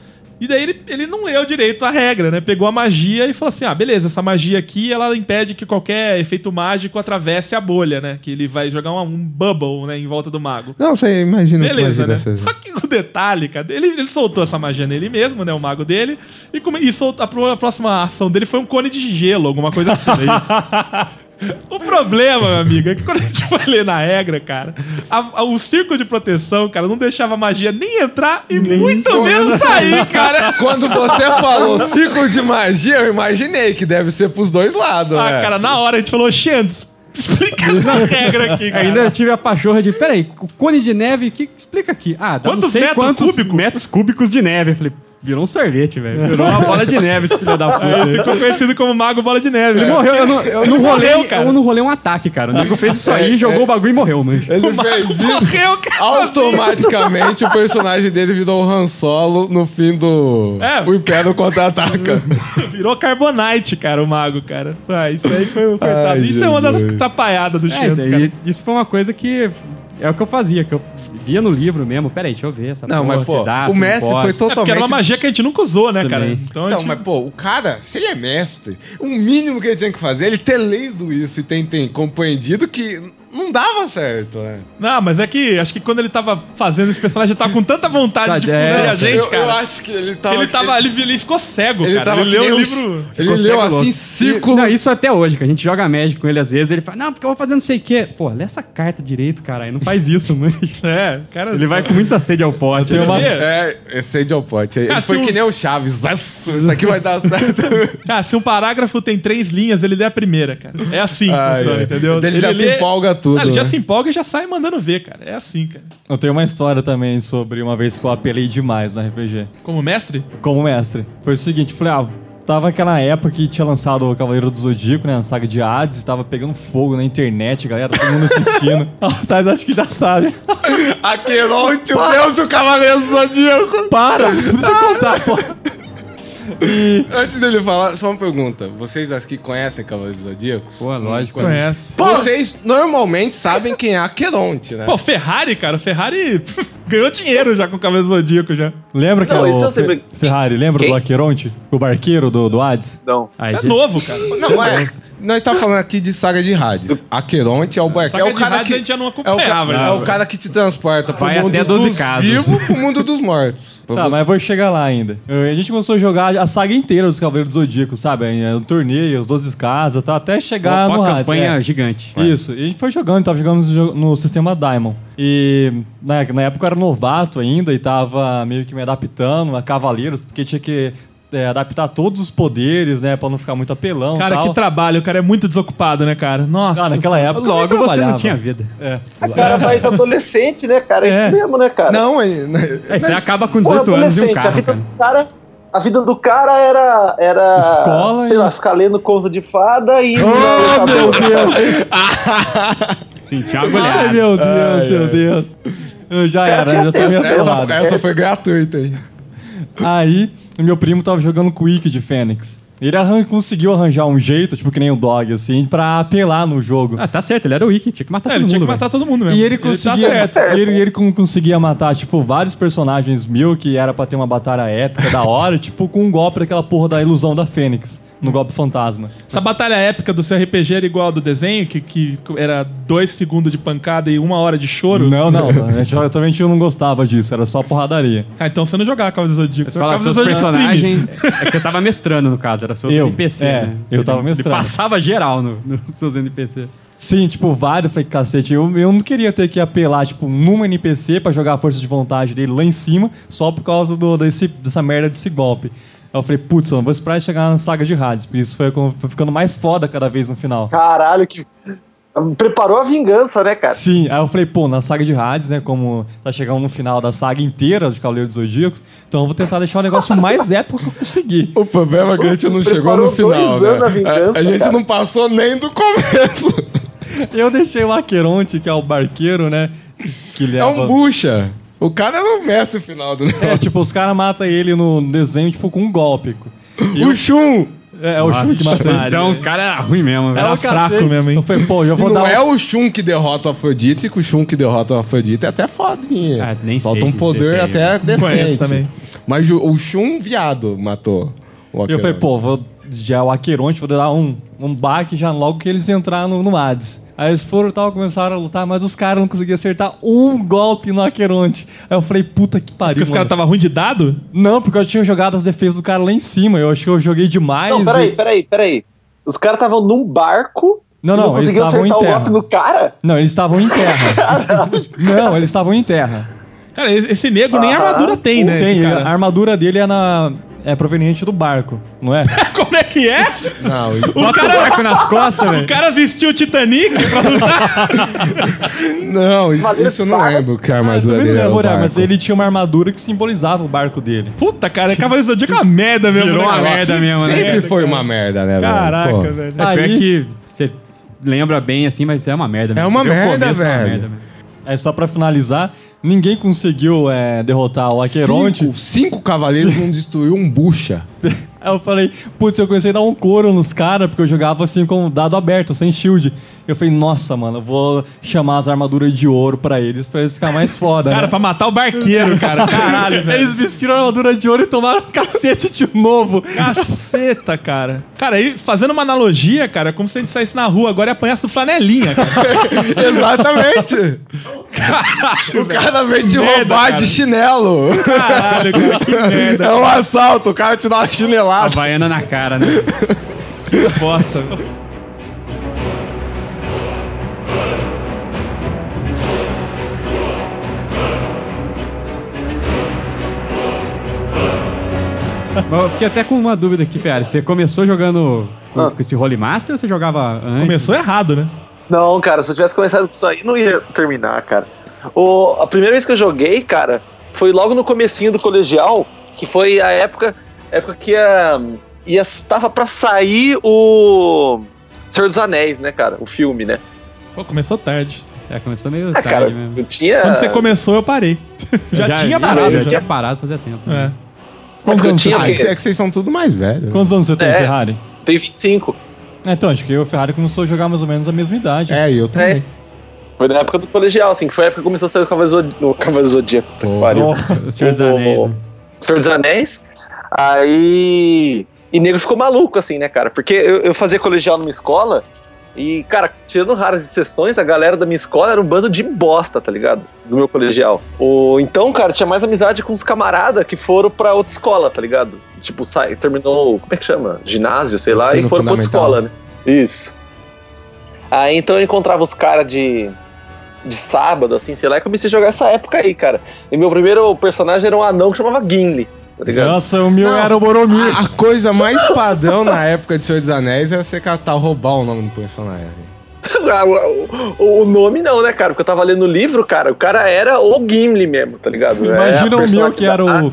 E daí ele, ele não leu direito a regra, né? Pegou a magia e falou assim: ah, beleza, essa magia aqui ela impede que qualquer efeito mágico atravesse a bolha, né? Que ele vai jogar um, um bubble, né, em volta do mago. Não, você imagina Beleza, que né? magia deve Só que o detalhe, cara, ele, ele soltou essa magia nele mesmo, né? O mago dele. E, come, e soltou, a, próxima ação dele foi um cone de gelo, alguma coisa assim, é isso? O problema, meu amigo, é que quando a gente foi ler na regra, cara, a- a- o círculo de proteção, cara, não deixava a magia nem entrar e muito menos sair, cara. Quando você falou ciclo de magia, eu imaginei que deve ser pros dois lados. Ah, né? cara, na hora a gente falou, Xandes, explica essa regra aqui, cara. Ainda tive a pachorra de, peraí, o cone de neve, que explica aqui. Ah, dá Quantos não sei metros quantos cúbicos? metros cúbicos de neve. Eu falei, virou um sorvete, velho. Virou uma bola de neve, esse filho da puta. ficou conhecido como Mago Bola de Neve. Ele morreu, eu não, eu não Ele rolei, morreu, cara. eu não rolei um ataque, cara. O nego fez isso aí, jogou o bagulho e morreu, mano. Ele fez isso. Morreu, cara. Automaticamente o personagem dele virou o Han Solo no fim do. É. O Império contra-ataca. Virou Carbonite, cara, o mago, cara. Ah, isso aí foi o coitado. Ai, isso é uma das atrapalhadas do É, Xandes, daí, cara. isso foi uma coisa que é o que eu fazia, que eu via no livro mesmo. Peraí, deixa eu ver essa Não, porra, mas pô, se dá, o se não mestre pode. foi É porque totalmente. era uma magia que a gente nunca usou, né, cara? Também. Então, a Então, gente... mas pô, o cara, se ele é mestre, o mínimo que ele tinha que fazer é ele ter lido isso e tem, tem compreendido que não dava certo, né? Não, mas é que acho que quando ele tava fazendo esse personagem, ele tava com tanta vontade de É, fuder a gente, eu, cara. eu acho que ele tava. ele tava. Ele, ele ficou cego, ele cara. tava ele leu o um- livro. Ele leu cego, assim, louco. círculo. Não, isso até hoje, que a gente joga Magic com ele às vezes, ele fala, não, porque eu vou fazer não sei o quê. Pô, lê essa carta direito, caralho. Não faz isso, mano. É, cara. Ele vai com muita sede ao pote. Né? uma- É, esse aí de Alpote. Ele Cara, foi se que um- nem o Chaves. Isso isso aqui vai dar certo. Cara, se um parágrafo tem três linhas, ele lê a primeira, cara. É assim que funciona, entendeu? Ele já se empolga tudo, Ah, ele já né? se empolga e já sai mandando ver, cara. É assim, cara. Eu tenho uma história também sobre uma vez que eu apelei demais no RPG. Como mestre? Como mestre. Foi o seguinte, falei, ah, tava aquela época que tinha lançado o Cavaleiro do Zodíaco, né? A saga de Hades, tava pegando fogo na internet, galera, todo mundo assistindo. Thais acho que já sabe. Aqueronte, o Deus do Cavaleiro Zodíaco. Para! Deixa eu contar, pô. Antes dele falar, só uma pergunta. Vocês acho que conhecem Cavaleiros Zodíacos? Pô, lógico. Quando- Conhece. Vocês normalmente sabem quem é Aqueronte, né? Pô, Ferrari, cara. O Ferrari ganhou dinheiro já com o Cavaleiro Zodíaco já. Lembra que Não, é isso o eu sei, Fe- mas- Ferrari, lembra Quem? do Aqueronte? O barqueiro do, do Hades? Não. Aí, Isso é já- novo, cara. Não, é. Nós tá falando aqui de saga de Hades. Aqueronte é o barco. É o cara Hades que a gente já não é o, ca- acompanhava, é né, o velho? cara que te transporta pro Vai mundo até 12 dos casas. vivos pro mundo dos mortos. Tá, mas eu vou chegar lá ainda. A gente começou a jogar a saga inteira dos Cavaleiros do Zodíaco, sabe? É, O torneio, os 12 casas, tá? Até chegar Uma no Hades. campanha é. gigante. Isso, e a gente foi jogando, tava jogando no, sistema Diamond. E na, na época eu era novato ainda e tava meio que me adaptando a Cavaleiros, porque tinha que é, adaptar todos os poderes, né? Pra não ficar muito apelão. Cara, tal. que trabalho. O cara é muito desocupado, né, cara? Nossa. Ah, naquela época. Logo você não tinha vida. É. Cara, mais adolescente, né, cara? É É. isso mesmo, né, cara? Não, é- Aí você acaba com Porra, 18 anos e um adolescente. a carro, vida cara. do cara A vida do cara era. era Escola sei e- lá, ficar lendo conto de fada e. Oh, meu Deus! Sim, tinha uma Ai, meu Deus, meu Deus. Eu já Cara, era, já tava meio Essa, essa foi gratuita aí. Aí, o meu primo tava jogando Quick de Fênix. Ele arran conseguiu arranjar um jeito, tipo que nem o Dog, assim, pra apelar no jogo. Ah, tá certo, ele era o Wiki, tinha que matar É, todo ele tinha que mundo. matar todo mundo mesmo. E ele tá conseguia, certo. ele, ele con- conseguia matar, tipo, vários personagens mil que era pra ter uma batalha épica da hora, tipo, com um golpe daquela porra da ilusão da Fênix, no golpe fantasma. Essa batalha épica do seu RPG era igual ao do desenho, que, que era dois segundos de pancada e uma hora de choro? Não, não, a gente, eu também não gostava disso, era só porradaria. Ah, então você não jogava Cavaleiro do Zodíaco. Você fala jogava seus personagens. É que você tava mestrando, no caso, era seu Eu, NPC. é, né? eu tava mestrando. Ele passava geral no- nos seus NPC. Sim, tipo, vários, falei, cacete, eu, eu não queria ter que apelar, tipo, numa NPC pra jogar a força de vontade dele lá em cima, só por causa do, desse, dessa merda desse golpe. Aí eu falei, putz, eu vou esperar chegar na saga de Hades, porque isso foi, foi ficando mais foda cada vez no final. Caralho, que. Preparou a vingança, né, cara? Sim, aí eu falei, pô, na saga de Hades, né, como tá chegando no final da saga inteira de Cavaleiro dos Zodíacos, então eu vou tentar deixar o negócio mais épico que eu conseguir. O problema é que a gente não chegou no final. dois né? a vingança, a, a gente cara. não passou nem do começo. Eu deixei o Aqueronte, que é o barqueiro, né, que É leva... um bucha. O cara é o mestre final do É, negócio. tipo, os caras matam ele no desenho, tipo, com um golpe. E O Shun. É, é o Shun que mata ele. Então o cara era ruim mesmo, velho. Era Eu fraco catei, mesmo, hein? Eu falei, pô, já vou Não dar um- é o Shun que derrota o Afrodite, que o Shun que derrota o Afrodite é até fodinha. Ah, nem Falta sei um poder aí, até decente. Também. Mas o, o Shun viado matou. o Eu falei, pô, vou, já o Aqueronte, vou dar um, um baque já logo que eles entraram no, no Hades. Aí eles foram e tal, começaram a lutar, mas os caras não conseguiam acertar um golpe no Aqueronte. Aí eu falei, puta que pariu. Porque os caras mano. estavam ruim de dado? Não, porque eu tinha jogado as defesas do cara lá em cima. Eu acho que eu joguei demais. Não, peraí, e- peraí, peraí. Os caras estavam num barco Não, não, não eles conseguiam estavam em acertar o terra. golpe no cara? Não, eles estavam em terra. não, eles estavam em terra. Cara, esse esse nego nem armadura tem, né? Tem, a armadura dele é, na, é proveniente do barco, não é? Como é que é? Não, isso- O cara, Barco nas costas, o velho. cara vestiu o Titanic pra lutar. não, isso, isso eu não lembro que a Ah, armadura também dele não era o lembro, barco. mas ele tinha uma armadura que simbolizava o barco dele. Puta, cara, Cavaleiro do Zodíaco é uma merda mesmo. Virou né, uma cara? merda mesmo, né? Sempre foi uma merda, né, velho? Caraca, Pô. velho. É pior Aí- que você lembra bem assim, mas é uma merda. mesmo. É uma o merda, começo, é uma velho. merda mesmo. É só pra finalizar, ninguém conseguiu é, derrotar o Aqueronte. Cinco, cinco cavaleiros não destruiu um bucha. Aí eu falei, putz, eu comecei a dar um couro nos caras, porque eu jogava assim com o dado aberto, sem shield. Eu falei, nossa, mano, eu vou chamar as armaduras de ouro pra eles, pra eles ficarem mais foda, Cara, né? pra matar o barqueiro, cara. Caralho, velho. Eles vestiram a armadura de ouro e tomaram um cacete de novo. Caceta, cara. Cara, aí fazendo uma analogia, cara, é como se a gente saísse na rua agora e apanhasse do flanelinha, cara. Exatamente. o cara veio te roubar cara. de chinelo. Caralho, cara, que merda. É um assalto, o cara te dá uma chinelada. Havaiana na cara, né? Que bosta. Mas eu fiquei até com uma dúvida aqui, Ferrari. Você começou jogando com, Ah. com esse Holy Master ou você jogava antes? Começou errado, né? Não, cara, se eu tivesse começado com isso aí, não ia terminar, cara. O, a primeira vez que eu joguei, cara, foi logo no comecinho do colegial, que foi a época, época que ia, ia tava pra sair o Senhor dos Anéis, né, cara? O filme, né? Pô, começou tarde. É, começou meio Ah, tarde cara, mesmo. eu tinha... Quando você começou, eu parei. já, tinha parado. Já, já. tinha parado fazia tempo. É. né? Quantos anos, tinha que- é que vocês são tudo mais velhos. quantos anos você tem, É. Ferrari? Tem 25. É, Então, acho que eu e o Ferrari começou a jogar mais ou menos a mesma idade. É, e eu também. Foi na época do colegial, assim, que foi a época que começou a sair o Cavaleiro Zodíaco. Oh. O Senhor dos Anéis. o- né? Senhor dos Anéis. Aí. E nego ficou maluco, assim, né, cara? Porque eu, eu fazia colegial numa escola e, cara, tirando raras exceções, a galera da minha escola era um bando de bosta, tá ligado? Do meu colegial. O, então, cara, tinha mais amizade com os camaradas que foram pra outra escola, tá ligado? Tipo, sai, terminou, como é que chama? Ginásio, sei lá, Ensino e foram pra outra escola, né? Isso. Aí então eu encontrava os caras de. De sábado, assim, sei lá, e comecei a jogar essa época aí, cara. E meu primeiro personagem era um anão que chamava Gimli, tá ligado? Nossa, o meu Não. era o Boromir. A, a coisa mais padrão na época de Senhor dos Anéis era você catar roubar o nome do personagem. Ah, o, o- nome não, né, cara? Porque eu tava lendo o livro, cara, o cara era o Gimli mesmo, tá ligado? Imagina É a o meu que era o-.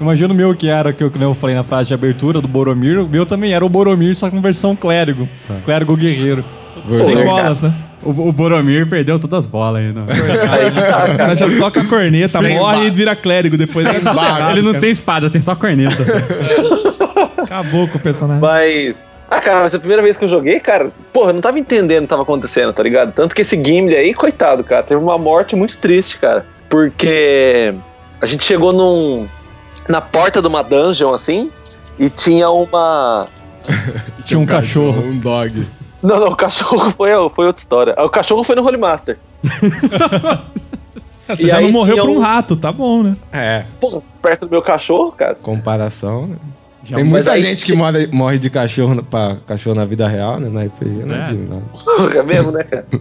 Imagina o meu que era, que eu, que eu falei na frase de abertura, do Boromir. O meu também era o Boromir, só com versão clérigo. Clérigo guerreiro. Versão- Sem bolas, né? O, o Boromir perdeu todas as bolas aí. Não. Aí que tá, O cara já toca a corneta, Sem morre ba- e vira clérigo. Depois errado, Ele não tem espada, tem só corneta. Acabou com o personagem. Mas. Ah, cara, mas a primeira vez que eu joguei, cara, porra, eu não tava entendendo o que tava acontecendo, tá ligado? Tanto que esse Gimli aí, coitado, cara, teve uma morte muito triste, cara. Porque a gente chegou num. na porta de uma dungeon assim, e tinha uma. Tinha um cachorro. Um dog. Não, não, o cachorro foi, foi outra história. Ah, O cachorro foi no Holy Master. Você E já aí não morreu por um um- rato, tá bom, né? É, Porra, perto do meu cachorro, cara. comparação. né? Já Tem muita aí- gente que morre, morre de cachorro pra cachorro na vida real, né? Na RPG, não é É. de nada. É mesmo, né, cara?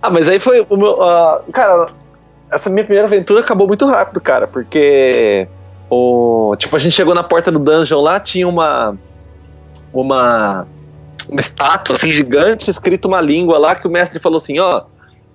Ah, mas aí foi o meu. ah, cara, essa minha primeira aventura acabou muito rápido, cara, porque. O, tipo, a gente chegou na porta do dungeon lá, tinha uma. Uma. Uma estátua assim gigante, escrito uma língua lá, que o mestre falou assim: ó.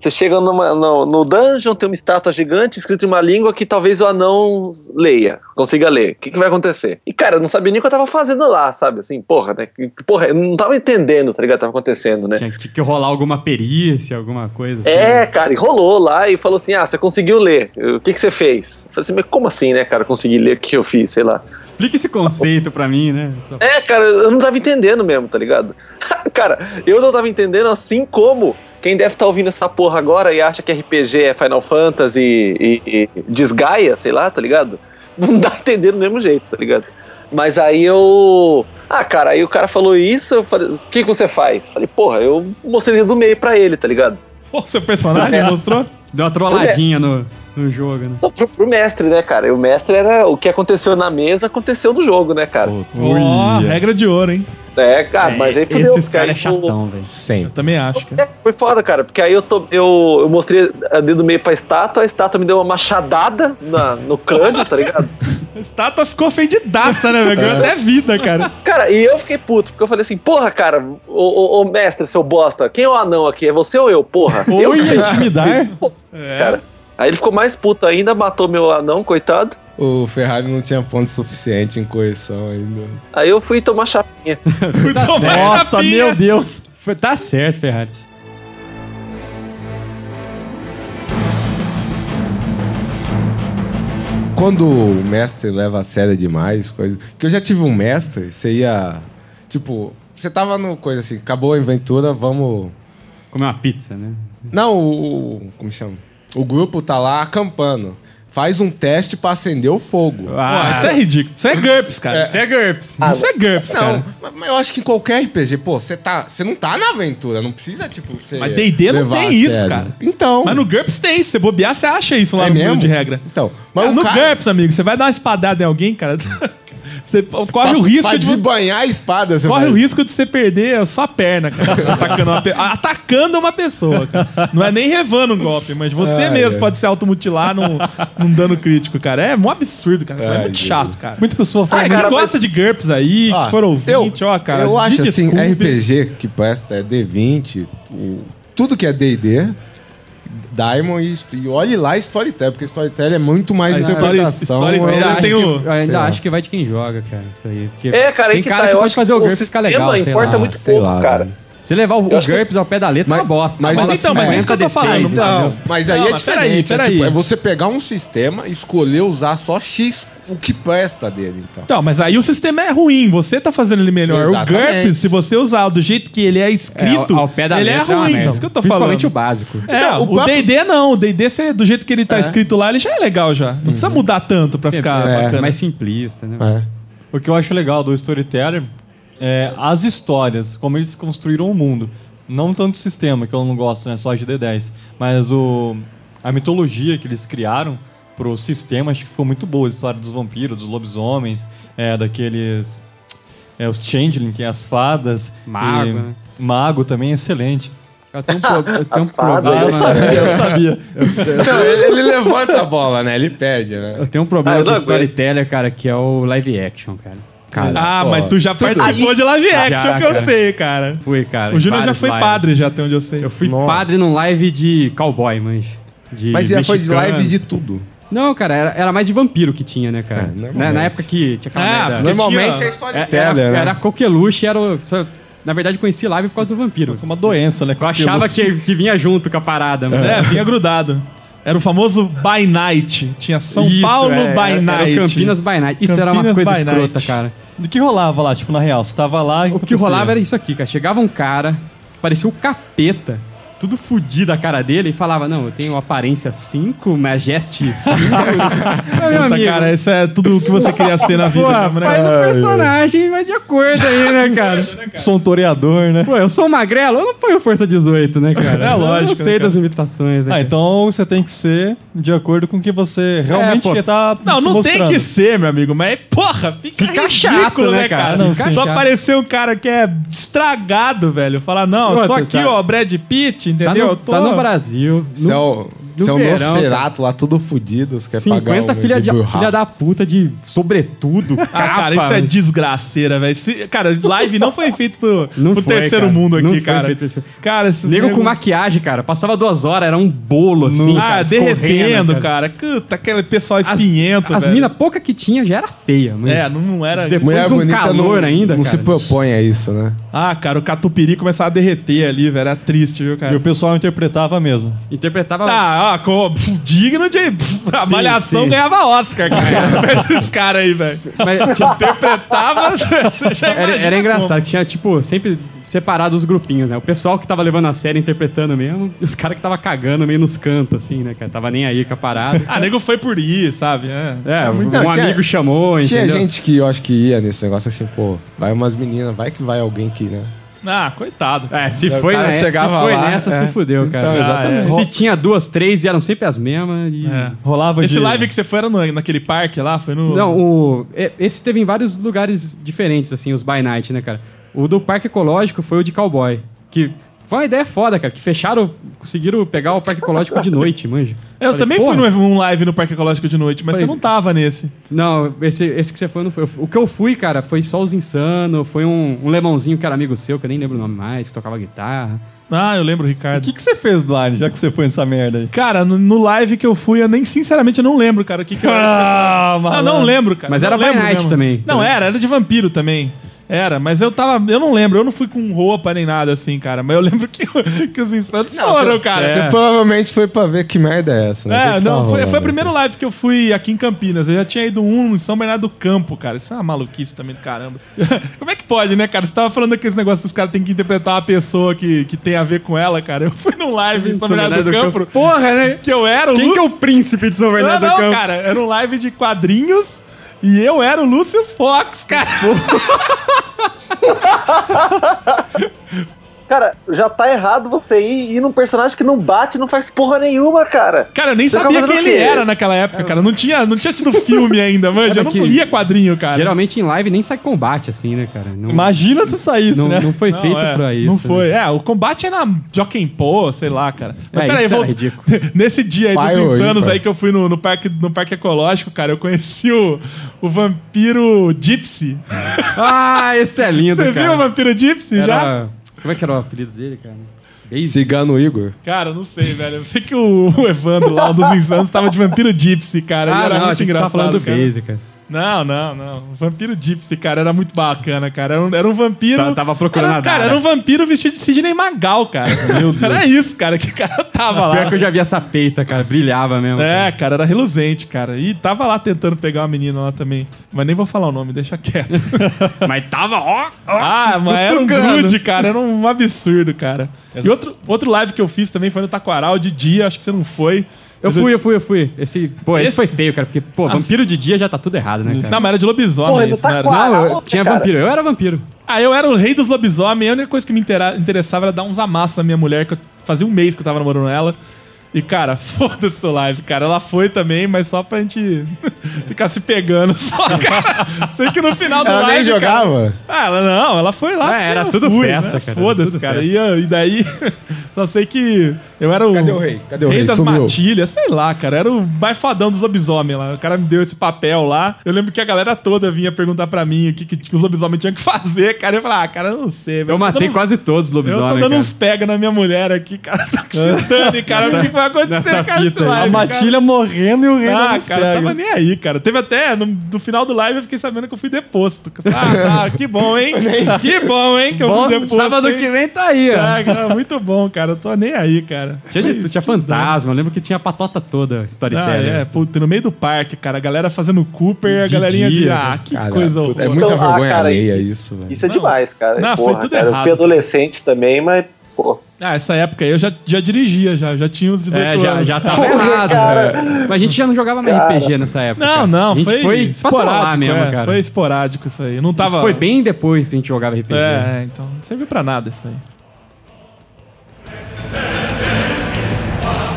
Você chega numa- no, no dungeon, tem uma estátua gigante escrita em uma língua que talvez o anão leia, consiga ler. O que, que vai acontecer? E, cara, eu não sabia nem o que eu tava fazendo lá, sabe? Assim, porra, né? Porra, eu não tava entendendo, tá ligado? Tava acontecendo, né? Tinha que- tinha que rolar alguma perícia, alguma coisa assim. É, cara, e rolou lá e falou assim: ah, você conseguiu ler. O que, que você fez? Eu falei assim, mas como assim, né, cara? Consegui ler o que eu fiz, sei lá. Explica esse conceito pra mim, né? É, cara, eu não tava entendendo mesmo, tá ligado? cara, eu não tava entendendo assim como quem deve estar ouvindo essa porra agora e acha que RPG é Final Fantasy e, e desgaia, sei lá, tá ligado? Não dá a entender do mesmo jeito, tá ligado? Mas aí eu. Ah, cara, aí o cara falou isso, eu falei, o que, que você faz? Falei, porra, eu mostrei do meio pra ele, tá ligado? Pô, seu personagem É. mostrou? Deu uma trolladinha no, no jogo, né? Não, pro, pro mestre, né, cara? E o mestre era o que aconteceu na mesa, aconteceu no jogo, né, cara? Ó, regra de ouro, hein? É, cara, mas aí fudeu. Esses caras é chatão, velho. Eu Sempre. também acho, cara. É, foi foda, cara, porque aí eu, tô, eu, eu mostrei a dedo meio pra estátua, a estátua me deu uma machadada na, no crânio, tá ligado? A estátua ficou ofendidaça, né, velho? Ganhou até vida, cara. Cara, e eu fiquei puto, porque eu falei assim, porra, cara, ô, ô, ô, mestre, seu bosta, quem é o anão aqui? É você ou eu, porra? eu Ou que sei. intimidar. É. Aí ele ficou mais puto ainda, matou meu anão, coitado. O Ferrari não tinha ponto suficiente em correção ainda. Aí eu fui tomar chapinha. Fui tomar Nossa, chapinha. meu Deus. Foi- tá certo, Ferrari. Quando o mestre leva a sério demais, coisa. Porque eu já tive um mestre, você ia. Tipo, você tava no coisa assim, acabou a aventura, vamos. Comer uma pizza, né? Não, o- Como chama? O grupo tá lá acampando. Faz um teste pra acender o fogo. Pô, isso é ridículo. Isso é GURPS, cara. Isso é GURPS. Isso é GURPS, cara. Não, mas- mas eu acho que em qualquer RPG, pô, você tá, você não tá na aventura, não precisa, tipo, você. Mas D&D não tem isso, sério. cara. Então. Mas no GURPS tem. Se você bobear, você acha isso lá É no mesmo? de regra. Então. Mas Mas o no cara, GURPS, amigo, você vai dar uma espadada em alguém, cara. Você corre o risco pra de. desembanhar a espada, você Corre vai... o risco de você perder a sua perna, cara. atacando, uma pe- atacando uma pessoa, cara. Não é nem revando um golpe, mas você Ai, mesmo ai. pode se automutilar num, num dano crítico, cara. É um absurdo, cara. é Ai, muito Jesus. chato, cara. Muita pessoa fala. Quem mas- gosta de GURPS aí, Ah, que for ouvinte, ó, cara. Eu me acho assim, desculpe. RPG que presta é D20, o- tudo que é D&D, Diamond e, e olhe lá Storytel, porque Storytel é muito mais Ah, interpretação. Story- é- Eu Storytelling ainda, acho, tenho- que, eu ainda acho que vai de quem joga, cara. Isso aí. Porque É, cara, aí que cara tá. que Eu acho fazer que o o ficar sistema legal. importa lá. muito pouco, lá, cara. velho. Se levar o, o acho que- GURPS ao pé da letra, é uma bosta. mas- Bola mas então, mas 50 isso que eu tô falando, D6, não. entendeu? Mas aí Não, é mas peraí, diferente. é, peraí. tipo, é você pegar um sistema, escolher usar só X, o que presta dele, então. Então, mas aí o sistema é ruim, você tá fazendo ele melhor. Exatamente. O GURPS, se você usar do jeito que ele é escrito, É, ao, ao pé da ele é letra uma ruim. merda. isso que eu tô Principalmente falando. o básico. É, Então, o próprio- D&D não. O D&D, do jeito que ele tá É. escrito lá, ele já é legal já. Não precisa mudar tanto pra ficar é, bacana. mais simplista, né? É. O que eu acho legal do Storyteller é as histórias, como eles construíram o mundo. Não tanto o sistema, que eu não gosto, né? Só de D10. Mas o, a mitologia que eles criaram pro sistema, acho que foi muito boa. A história dos vampiros, dos lobisomens, é, daqueles... É, os Changeling, que é as fadas. Mago, e- né? Mago também é excelente. Eu tenho um, pro- eu tenho um problema. eu eu sabia. Então, ele, ele levanta a bola, né? Ele pede, né? Eu tenho um problema Ah, com não storyteller, cara, que é o live action, cara. Cara, ah, pô, mas tu já participou de live action, Já, que eu cara. sei, cara. Fui, cara. O Júnior já foi lives. padre, já até onde eu sei. Eu fui Nossa. padre num live de cowboy, manja. De Mas já foi de live de tudo. Não, cara, era, era mais de vampiro que tinha, né, cara? É. Na, na época que tinha aquela É, merda- porque Normalmente tinha- é É, storyteller, era, né? era coqueluche, era o- na verdade, eu conheci live por causa do vampiro. Uma doença, né? Eu achava que, que vinha junto com a parada, mano. É, vinha grudado. Era o famoso By Night. Tinha São Isso, Paulo é, By era, Night. Era Campinas by Night. Isso era uma Campinas coisa escrota, Night. cara. Do que rolava lá, tipo, na real? Você tava lá e O que rolava era isso aqui, cara. Chegava um cara, parecia o capeta, tudo fudido a cara dele, e falava: Não, eu tenho aparência 5, Majesty 5. Meu Puta, cara, isso é tudo o que você queria ser na vida. Pô, mesmo, né? faz o personagem, vai de acordo aí, né, cara? Sou um toreador, né? Pô, eu sou magrelo, eu não ponho força 18, né, cara? É lógico, Eu sei né, das limitações, né? Ah, então você tem que ser de acordo com o que você realmente pô. tá Não, se não tem mostrando. que ser, meu amigo, mas porra, fica, Fica ridículo, chato, né, né, cara? cara? Não, Fica. Só chato. aparecer um cara que é estragado, velho. Falar, não, sou Outra, aqui, tá- ó, Brad Pitt, tá, entendeu? no, Eu tô- tá no Brasil. Você é no- o, no você é verão, Nosferato lá, tudo fudido. Você quer pagar 50 um filha, de, filha da puta de sobretudo, Ah, capa. cara, isso é desgraceira, velho. Cara, live não foi feito pro, Não pro foi, terceiro cara. mundo Não aqui, foi cara. feito terceiro- Cara, esses Nego com maquiagem, cara. Passava duas horas, era um bolo, assim, Ah, cara, derretendo, cara. Puta, aquele pessoal As, espinhento, as velho. minas pouca que tinha já era feia, mano. É, não, não era... Depois Mulher de um bonita calor não, ainda, não cara. se propõe a isso, né? Ah, cara, o catupiry começava a derreter ali, velho. Era triste, viu, E cara? o pessoal interpretava mesmo. Interpretava. Ah, ó, com- pff, digno de. pff, A Sim, malhação sim. ganhava Oscar, cara. Perto desses caras aí, velho. Mas tinha- Interpretava. era, era como. engraçado, tinha, tipo, sempre separado os grupinhos, né? O pessoal que tava levando a série interpretando mesmo, e os caras que tava cagando meio nos cantos, assim, né, cara? Tava nem aí com a parada. Ah, nego foi por ir, sabe? É. É, um Não, tinha- amigo chamou, Tinha entendeu? gente que eu acho que ia nesse negócio assim, pô, vai umas meninas, vai que vai alguém que, né? Ah, coitado. É, se O foi, cara nessa, se chegava foi lá, nessa, é. se fudeu, cara. Então, exatamente. Se tinha duas, três, e eram sempre as mesmas. E... É. Rolava Esse de... live que você foi era no- naquele parque lá? Foi no. Não, o, esse teve em vários lugares diferentes, assim, os by night, né, cara? O do Parque Ecológico foi o de cowboy. Que foi uma ideia foda, cara. Que fecharam, conseguiram pegar o Parque Ecológico de noite, manja. Eu Falei, também porra. fui num live no Parque Ecológico de noite, mas Falei- você não tava nesse. Não, esse, esse que você foi não foi. O que eu fui, cara, foi só os Insano, foi um, um lemãozinho que era amigo seu, que eu nem lembro o nome mais, que tocava guitarra. Ah, eu lembro, O Ricardo. que, que você fez do line, já que você foi nessa merda aí? Cara, no, no live que eu fui, eu nem sinceramente eu não lembro, cara, o que que eu Ah, era. Eu malandro. não lembro, cara. Mas Não era by lembro night mesmo. também. Não, era, era de vampiro também. Era, mas eu tava. Eu não lembro, eu não fui com roupa nem nada assim, cara. Mas eu lembro que, que os instantes foram, cara. Você provavelmente foi pra ver que merda é essa, né? O que É, que não, tava foi, foi a primeira live que eu fui aqui em Campinas. Eu já tinha ido um em São Bernardo do Campo, cara. Isso é uma maluquice também do caramba. Como é que pode, né, cara? Você tava falando daqueles negócios dos caras têm que interpretar uma pessoa que, que tem a ver com ela, cara. Eu fui num live em São Bernardo do Campo, Porra, né? que eu era o Quem Lu- que é o príncipe de São Não, Bernardo do não, Campo? cara. Era um live de quadrinhos e eu era o Lucius Fox, cara. Cara, já tá errado você ir, ir num personagem que não bate, não faz porra nenhuma, cara. Cara, eu nem Você sabia tava quem ele era naquela época, cara. Não tinha, não tinha tido filme ainda, manja. Eu não que lia quadrinho, cara. Geralmente em live nem sai combate, assim, né, cara? Não, Imagina se saísse, não, né? não foi Não, feito é, pra isso. Não foi. né? É, o combate é na Joaquim Pô, sei lá, cara. Mas É, peraí, isso vou... era ridículo. Nesse dia aí Pai dos insanos aí que eu fui no, no, parque, no parque ecológico, cara, eu conheci o, o vampiro Gypsy. Ah, esse é lindo, Você cara. viu o vampiro Gypsy já? Como é que era o apelido dele, cara? Base? Cigano Igor. Cara, não sei, velho. Eu sei que o, o Evandro lá, um dos insanos, tava de vampiro Gypsy, cara. Ele Ah, era não, muito tava engraçado. falando do cara. Base, cara. Não, não, não. O vampiro Gypsy, cara, era muito bacana, cara. Era um, era um vampiro. Tava- tava procurando era, a Cara, era um vampiro vestido de Sidney Magal, cara. Meu Deus. Era isso, cara, que o cara tava lá. Pior que eu já vi essa peita, cara. Brilhava mesmo. É, cara, era reluzente, cara. E tava lá tentando pegar uma menina lá também. Mas nem vou falar o nome, deixa quieto. cara. Mas tava, ó, ó. ah, mas era um grude, cara. Era um absurdo, cara. E outro, outro live que eu fiz também foi no Taquaral de dia, acho que você não foi. Eu fui, eu fui, eu fui. Esse, pô, esse, Esse- foi feio, cara. Porque, pô, vampiro de dia já tá tudo errado, né, cara? Não, mas era de lobisomem Porra, isso, não era? Taquaral. Não, eu tinha cara. vampiro. Eu era vampiro. Ah, eu era o rei dos lobisomens. A única coisa que me intera- interessava era dar uns amassos na minha mulher, que eu fazia um mês que eu tava namorando ela. E, cara, foda-se o live, cara. Ela foi também, mas só pra gente ficar se pegando só, cara. Sei que no final do Ela live. nem jogava? Cara, ah, ela não, ela foi lá. É, porque era eu tudo fui, festa, né? cara, Foda-se, cara. festa. E, eu- e daí, só sei que Eu era o. Cadê o rei? Cadê o rei? das Sumiu. matilhas, sei lá, cara. Era o mais fodão dos lobisomens lá. O cara me deu esse papel lá. Eu lembro que a galera toda vinha perguntar pra mim o que, que, que os lobisomens tinham que fazer, cara. Eu falei, ah, cara, eu não sei, velho. Eu matei uns- quase todos os Eu tô lobisomens, dando cara. uns pega na minha mulher aqui, cara. Tá se dane, cara. O que que vai acontecer, cara? live, A cara? matilha morrendo e o rei Ah, cara, pega. tava nem aí, cara. Teve até, no, no final do live, eu fiquei sabendo que eu fui deposto. Ah, tá, que bom, hein? que bom, hein? Que eu Bom, fui deposto. sábado hein? que vem tá aí, ó. Ah, cara, muito bom, cara. Eu tô nem aí, cara. Tinha, de- tu tinha fantasma, eu lembro que tinha a patota toda, Ah, storyteller. é, puta, no meio do parque, cara, a galera fazendo Cooper, a De galerinha de. dia, Ah, que Cara, coisa puta, é horrorosa. muita Então, ah, vergonha cara, alheia isso- isso, velho. Isso é demais, cara. Não, foi Porra, tudo cara, Eu errado. fui adolescente também, mas, pô. Ah, essa época aí eu já, já dirigia, já, já tinha uns 18 É, já, anos. já tava Porra, errado. cara. né? Mas a gente já não jogava mais Cara. RPG nessa época. Não, não, a gente foi, foi esporádico mesmo, é, cara. Foi esporádico isso aí. Não tava. Isso foi bem depois que a gente jogava RPG. É, é, então não serviu pra nada isso aí.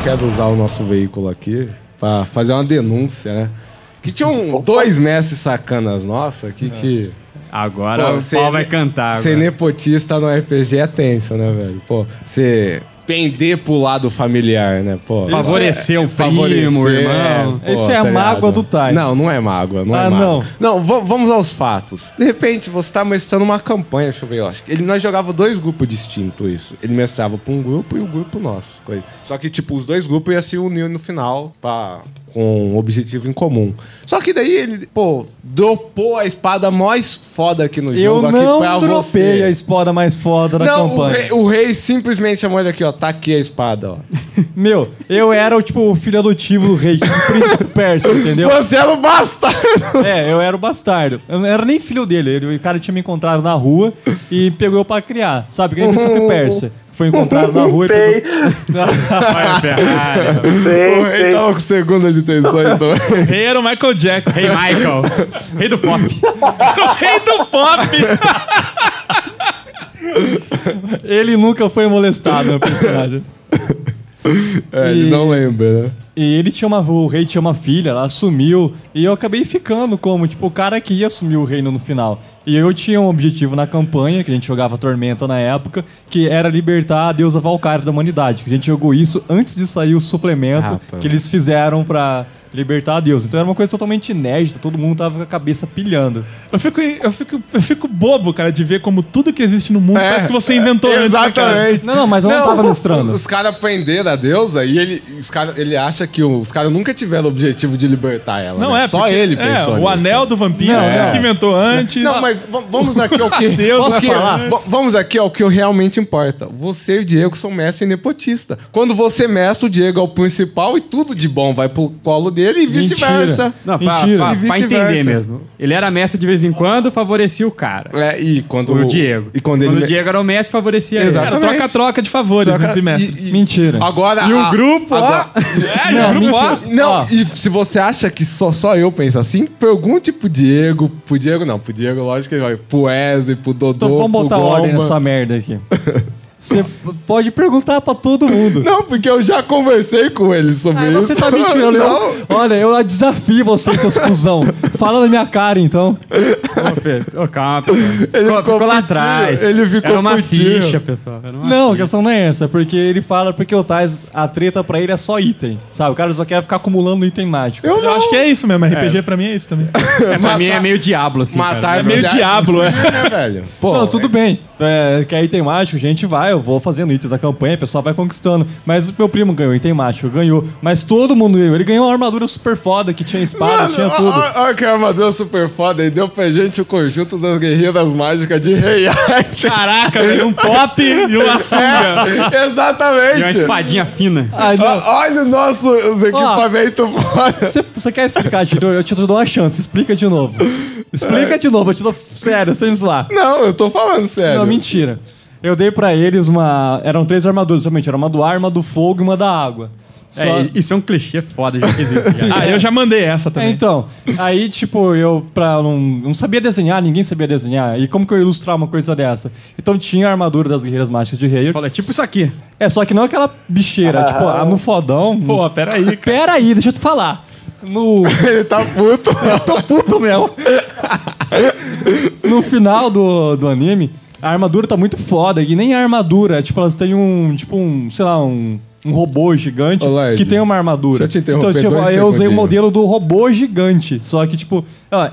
Quero usar o nosso veículo aqui pra fazer uma denúncia, né? Que tinham dois mestres sacanas nossos aqui que. Agora Pô, o ser pau vai ne- cantar. Ser agora. nepotista no RPG é tenso, né, velho? Pô, você pender pro lado familiar, né? Pô, Favorecer o primo, irmão. pô, Isso é a tá mágoa ligado? do Tais. Não, não é mágoa, não Ah, é mágoa. não. Não, va- vamos aos fatos. De repente, você tá mestrando uma campanha, deixa eu ver, eu acho que ele, nós jogava dois grupos distintos, isso. Ele mestrava pra um grupo e o grupo nosso. coisa. Só que, tipo, os dois grupos iam se unir no final pra, com um objetivo em comum. Só que daí ele, pô, dropou a espada mais foda aqui no Eu jogo, aqui não pra dropei você. a espada mais foda da Não, o campanha. rei, o rei simplesmente chamou ele aqui, ó. Tá aqui a espada, ó. Meu, eu era o tipo o filho adotivo do rei, tipo o príncipe persa, entendeu? Você era o bastardo! É, eu era o bastardo. Eu não era nem filho dele. Ele, o cara tinha me encontrado na rua e pegou eu pra criar. Sabe? Que nem príncipe persa. Foi encontrado na rua sei, e pegou... Olha, Ferrari. sei, o rei sei. tava com segundas intenções também. O rei era o Michael Jackson. Rei Michael. Rei do pop. o rei do pop! Ele nunca foi molestado, meu personagem. É, ele E- não lembra, né? E ele tinha uma. O rei tinha uma filha, ela assumiu. E eu acabei ficando como, tipo, o cara que ia assumir o reino no final. E eu tinha um objetivo na campanha, que a gente jogava Tormenta na época, que era libertar a deusa Valkyrie da humanidade. Que a gente jogou isso antes de sair o suplemento Rapaz. que eles fizeram pra libertar a deusa. Então era uma coisa totalmente inédita, todo mundo tava com a cabeça pilhando. Eu fico, eu, fico, eu fico bobo, cara, de ver como tudo que existe no mundo É, parece que você inventou antes, né? Exatamente. Não, não, mas eu não, tava mestrando. Os caras prenderam a deusa e ele, os cara, ele acha que os caras nunca tiveram o objetivo de libertar ela. Não né? é, Só porque- ele é, pensou o nisso. anel do vampiro, Não, ele não. que inventou antes. Não, mas vamos aqui ao que. Deus que- falar. Vamos aqui ao que realmente importa. Você e o Diego são mestre e nepotista. Quando você mestre, o Diego é o principal e tudo de bom vai pro colo dele e vice-versa. Não, pra, Mentira. pra, E pra vice-versa. entender mesmo. Ele era mestre de vez em quando, favorecia o cara. É, e quando O Diego. E quando ele o Diego era o mestre, favorecia Exato. Era ele. Exatamente. troca-troca de favores Troca- entre mestres. e- e- Mentira. Agora. E o a- grupo, ó. agora- É, Não, não, mentira. ó. Não, Ó. e se você acha que só, só eu penso assim, pergunte pro Diego. Pro Diego não, pro Diego, lógico que ele vai. Pro Wesley, pro Dodô. Então vamos pro botar ordem Goma. nessa merda aqui. Você pode perguntar pra todo mundo. Não, porque eu já conversei com ele sobre Ah, isso. você tá mentindo. Não. Eu, olha, eu desafio você, seus cuzão. Fala na minha cara, então. Ô, Pedro, ô, calma, Pedro. Ele ficou, ficou lá atrás. ele ficou Era uma putinho. ficha, pessoal. Era uma Não, a ficha. questão não é essa. Porque ele fala, porque o Tais, a treta pra ele é só item. Sabe? O cara só quer ficar acumulando item mágico. Eu acho que é isso mesmo. RPG pra mim é isso também. É, pra mim é meio diablo, assim. Matar cara. É meio milhares diablo, de é. né, velho? Pô, não, tudo bem. É, quer item mágico, a gente vai, eu vou fazendo itens da campanha, o pessoal vai conquistando. Mas meu primo ganhou item mágico, ganhou. Mas todo mundo ganhou. Ele ganhou uma armadura super foda, que tinha espada, Mano, tinha tudo. Olha que armadura super foda. E deu pra gente o conjunto das guerreiras mágicas de Rei. Caraca, velho, um top e uma sunga. É, exatamente. E uma espadinha fina. Ah, não. Ó, Olha o nosso os equipamentos foda. Você, você quer explicar, Tiro? Eu te dou uma chance. Explica de novo. Explica de novo, eu te dou sério, sem zoar. Não, eu tô falando sério. Não, mentira. Eu dei pra eles uma. Eram três armaduras, somente. Era uma do ar, uma do fogo e uma da água. Só- É, isso é um clichê foda, já que existe. Ah, eu já mandei essa É, também. então, aí, tipo, eu pra, não, não sabia desenhar, ninguém sabia desenhar. E como que eu ia ilustrar uma coisa dessa? Então tinha a armadura das guerreiras mágicas de rei. Fala, é tipo isso aqui. É, só que não aquela bicheira, tipo, a no fodão. Pô, peraí, cara. Pera aí, deixa eu te falar. No. Ele tá puto. Eu tô puto mesmo. no final do, do anime, a armadura tá muito foda. E nem a armadura, tipo, elas têm um. Tipo, um. Sei lá, um. um robô gigante que tem uma armadura. deixa eu te interromper então, tipo, aí eu usei o modelo do robô gigante. Só que, tipo,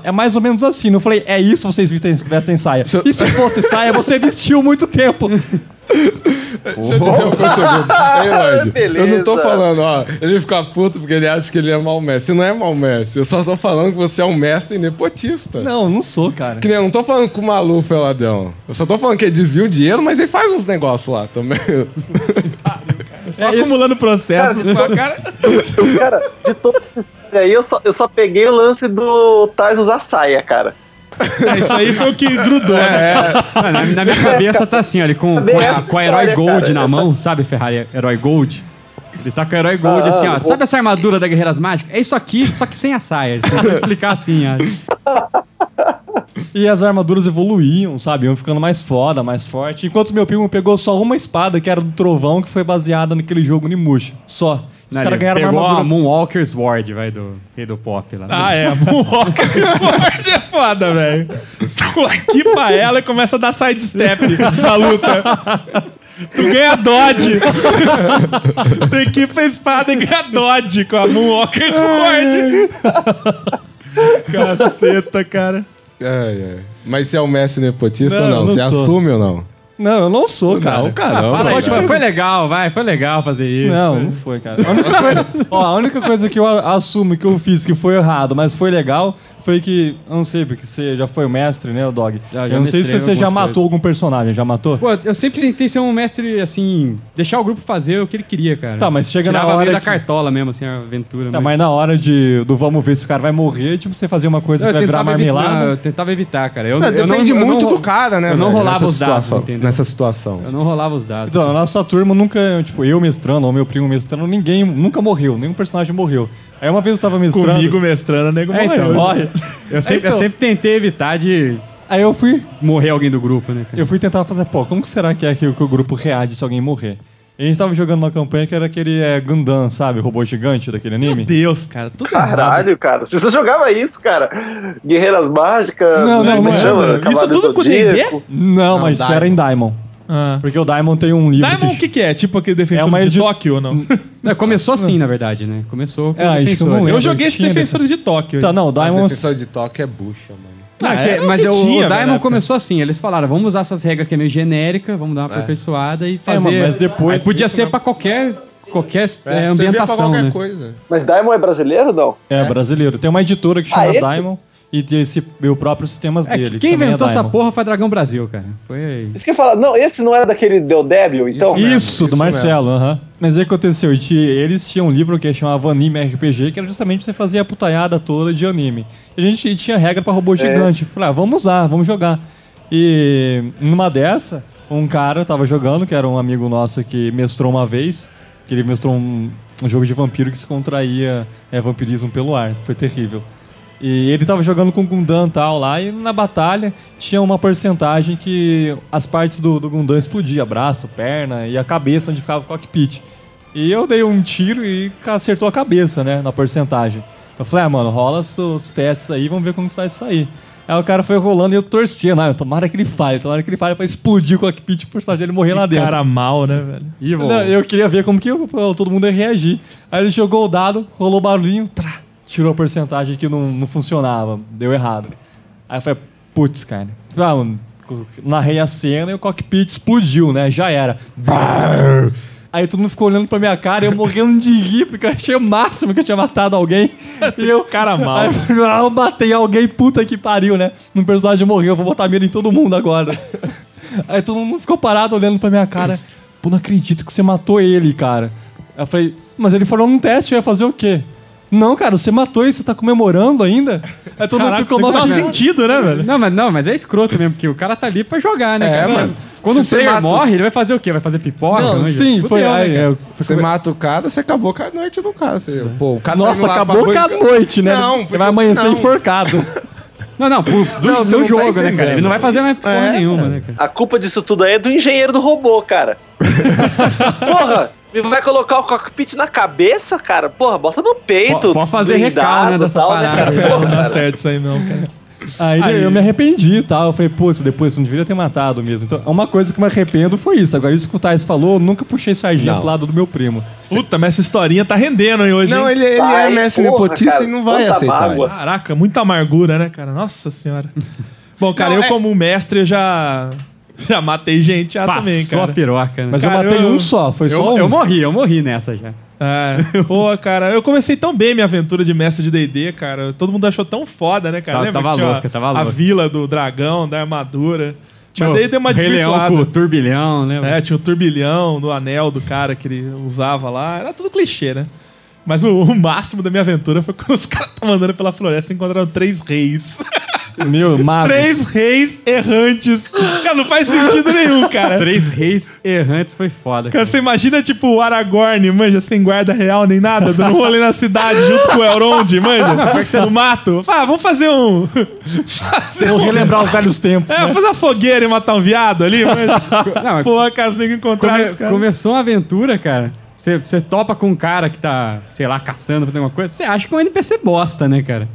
é mais ou menos assim. Não falei, é isso vocês vestem, vestem saia. Isso- E se fosse saia, você vestiu muito tempo. Deixa eu te um segundo. Ei, eu não tô falando, ó. Ele fica puto porque ele acha que ele é mau mestre. Você não é mau mestre. Eu só tô falando que você é um mestre nepotista. Não, não sou, cara. Que nem, eu não tô falando que o Maluf é ladrão. Eu só tô falando que ele desvia o dinheiro, mas ele faz uns negócios lá também. Só acumulando processo. só, cara. Cara, de toda essa história aí, eu só, eu só peguei o lance do Tais usar saia, cara. É, Isso aí foi o que grudou, né? Ah, Na, na minha cabeça tá assim, ó, ele com, Bem com, a, essa com a Herói história, Gold cara, na essa- mão, sabe, Ferrari? Herói Gold. Ele tá com a Herói Gold Ah, assim, ó. vou- Sabe essa armadura da Guerreiras Mágicas? É isso aqui, só que sem a saia. Ele tentou explicar assim, ó. E as armaduras evoluíam, sabe? Iam ficando mais foda, mais forte. Enquanto meu primo pegou só uma espada, que era do Trovão, que foi baseada naquele jogo Nimusha. Só. Os caras ganharam uma pegou a armadura. Moonwalker Sword, vai, do rei do pop lá. Ah, é. Moonwalker Sword é foda, velho. Tu equipa ela e começa a dar sidestep na luta. Tu ganha dodge. tu equipa a espada e ganha dodge com a Moonwalker Sword. Caceta, cara. Ai, ai. Mas você é um mestre nepotista Não, ou não? não Você sou. assume ou não? Não, eu não sou, cara. Não, caramba. Fala aí, cara. foi, legal, vai, foi legal fazer isso. Não, Foi. não foi, cara. A única, coisa, ó, a única coisa que eu assumo que eu fiz que foi errado, mas foi legal, foi que. Eu não sei, porque você já foi o mestre, né, o Dog? Já- já eu não sei se você já matou algum personagem. Já matou? Pô, eu sempre tentei ser um mestre, assim, deixar o grupo fazer o que ele queria, cara. Tá, mas chega na Tirava hora meio da que- cartola mesmo, assim, a aventura. Tá, mas na hora de, do vamos ver se o cara vai morrer, tipo, você fazia uma coisa eu que vai virar tentava, evitar, marmelada. eu tentava evitar, cara. Eu, Não, eu depende não, eu muito não, do cara, né? eu não rolava nessa os dados, situação, entendeu? Nessa situação. Eu não rolava os dados. Então, a nossa turma nunca, tipo, eu mestrando, ou meu primo mestrando, ninguém nunca morreu, nenhum personagem morreu. Aí uma vez eu tava mestrando. Comigo mestrando, o nego É, então. Morre. eu, sempre, eu então. sempre tentei evitar de Aí eu fui, morrer alguém do grupo, né, cara? eu fui tentar fazer, pô, como que será que é que, o- que o grupo reage se alguém morrer? E a gente tava jogando uma campanha que era aquele é, Gundam, sabe? Robô gigante daquele Meu anime. Deus, cara. Tudo errado. Caralho, cara. Se você jogava isso, cara. Guerreiras Mágicas. Não, não, como não que é, chama? Cavaleiro Isso tudo com Zodíaco. Não, mas isso Daimon. era em Daimon. Ah. Porque o Daimon tem um livro Diamond, o que... que, que é? Tipo aquele defensor É uma de edi- Tóquio ou não? Não, começou assim, na verdade, né? Começou com É, eu defensor. lembro. Eu joguei esse tinha Defensores de Tóquio. Tá, não, o Mas Daimon... defensor de toque é bucha, mano. Ah, é o mas o, tinha, o Diamond começou assim, eles falaram, vamos usar essas regras que é meio genérica, vamos dar uma aperfeiçoada e É, fazer... mas depois- Aí podia ser não- pra qualquer, qualquer é, ambientação, qualquer né? coisa. Mas Diamond é brasileiro ou não? É, brasileiro. Tem uma editora que chama Ah, esse? Daimon e tem esse, e o próprio sistemas É, dele. quem que também inventou é essa porra foi Dragão Brasil, cara. Foi... Isso que eu falo. Não, esse não era daquele Del Débil, então? mesmo. Isso, do Isso Marcelo, aham. Mas aí o que aconteceu? Eles tinham um livro que chamava Anime RPG, que era justamente pra você fazer a putaiada toda de anime. E a gente tinha regra pra robô gigante. Falei, ah, vamos usar, vamos jogar. E numa dessa, um cara tava jogando, que era um amigo nosso que mestrou uma vez, que ele mestrou um, um jogo de vampiro que se contraía é, vampirismo pelo ar. Foi terrível. E ele tava jogando com o Gundam e tal lá, e na batalha tinha uma porcentagem que as partes do, do Gundam explodia, braço, perna e a cabeça onde ficava o cockpit. E eu dei um tiro e acertou a cabeça, né, na porcentagem. Eu falei, ah, mano, rola os, testes aí, vamos ver como isso vai sair. Aí o cara foi rolando e eu torcia, né, tomara que ele falhe, tomara que ele falhe pra explodir o cockpit por sorte ele morrer lá dentro. Cara mal, né, velho? Evil. Eu queria ver como que eu- todo mundo ia reagir. Aí ele jogou o dado, rolou o barulhinho, trá, tirou a porcentagem que não, não funcionava, deu errado. Aí eu falei, putz, cara. Ah, mano, narrei a cena e o cockpit explodiu, né? Já era. Brrr. Aí todo mundo ficou olhando pra minha cara e eu morrendo de rir, porque eu achei o máximo que eu tinha matado alguém. E eu, Cara mal. Aí eu ah, eu matei alguém, puta que pariu, né? Um personagem morreu, eu vou botar medo em todo mundo agora. Aí todo mundo ficou parado olhando pra minha cara. Pô, não acredito que você matou ele, cara. Aí eu falei, mas ele falou num teste, eu ia fazer o quê? Não, cara, você matou ele, você tá comemorando ainda? Aí todo Caraca, mundo ficou isso mal faz sentido, né, velho? Não, mas, não, mas é escroto mesmo, porque o cara tá ali pra jogar, né, É, cara? mas Quando se o você player mata- morre, ele vai fazer o quê? Vai fazer pipoca? Não, manja? sim, Fudeu, foi. né, aí, cara? Você mata o cara, você acabou com a noite do cara. Você, pô, o cara Nossa, acabou com a banca- noite, né? Não, Você porque- vai amanhecer não. enforcado. Não, não, pro, do, Não, você do não tá jogo, né, cara? Ele não vai fazer mais porra É, nenhuma, né, cara? A culpa disso tudo aí é do engenheiro do robô, cara. Porra, me vai colocar o cockpit na cabeça, cara? Porra, bota no peito. Pode fazer recal, né, dessa tal, parada cara? aí. Não Porra, dá cara. certo isso aí não, cara. Aí, Aí- eu me arrependi e tal. Eu falei, pô, isso depois você não deveria ter matado mesmo. Então, uma coisa que eu me arrependo foi isso. Agora, isso que o Thais falou, eu nunca puxei Não. pro lado do meu primo. Puta, mas essa historinha tá rendendo aí hoje. Não, hein? ele, ele é mestre porra, nepotista cara, e não vai aceitar. mágoa. Caraca, muita amargura, né, cara? Nossa senhora. Bom, cara, Não, eu é- como mestre, eu já, já matei gente já também, Passou cara. a piroca, né? Mas Cara, eu matei eu- um só, foi só eu, um. eu morri, eu morri nessa já. É, pô, cara, eu comecei tão bem minha aventura de mestre de D&D, cara. Todo mundo achou tão foda, né, cara? Tava- Lembra tava que tinha louca, tava a louca. vila do dragão, da armadura. Tinha Mas daí deu uma Rei Leão desvirtuada. com o turbilhão, né? É, tinha o turbilhão do anel do cara que ele usava lá. Era tudo clichê, né? Mas o, o máximo da minha aventura foi quando os caras estavam andando pela floresta e encontraram três reis. Meu, magos. três reis errantes. Cara, não faz sentido nenhum, cara. Três reis errantes foi foda. Cara, Cara. você imagina, tipo, o Aragorn, manja, sem guarda real nem nada, dando um rolê na cidade junto com o Elrond, manja, no mato. Ah, vamos fazer um... fazer Eu um... relembrar os velhos tempos. É, né? vamos fazer uma fogueira e matar um viado ali, manja. Não, Pô, tem que encontrar come- cara. começou uma aventura, cara. Você- Você topa com um cara que tá, sei lá, caçando, fazendo alguma coisa. Você acha que é um NPC bosta, né, cara?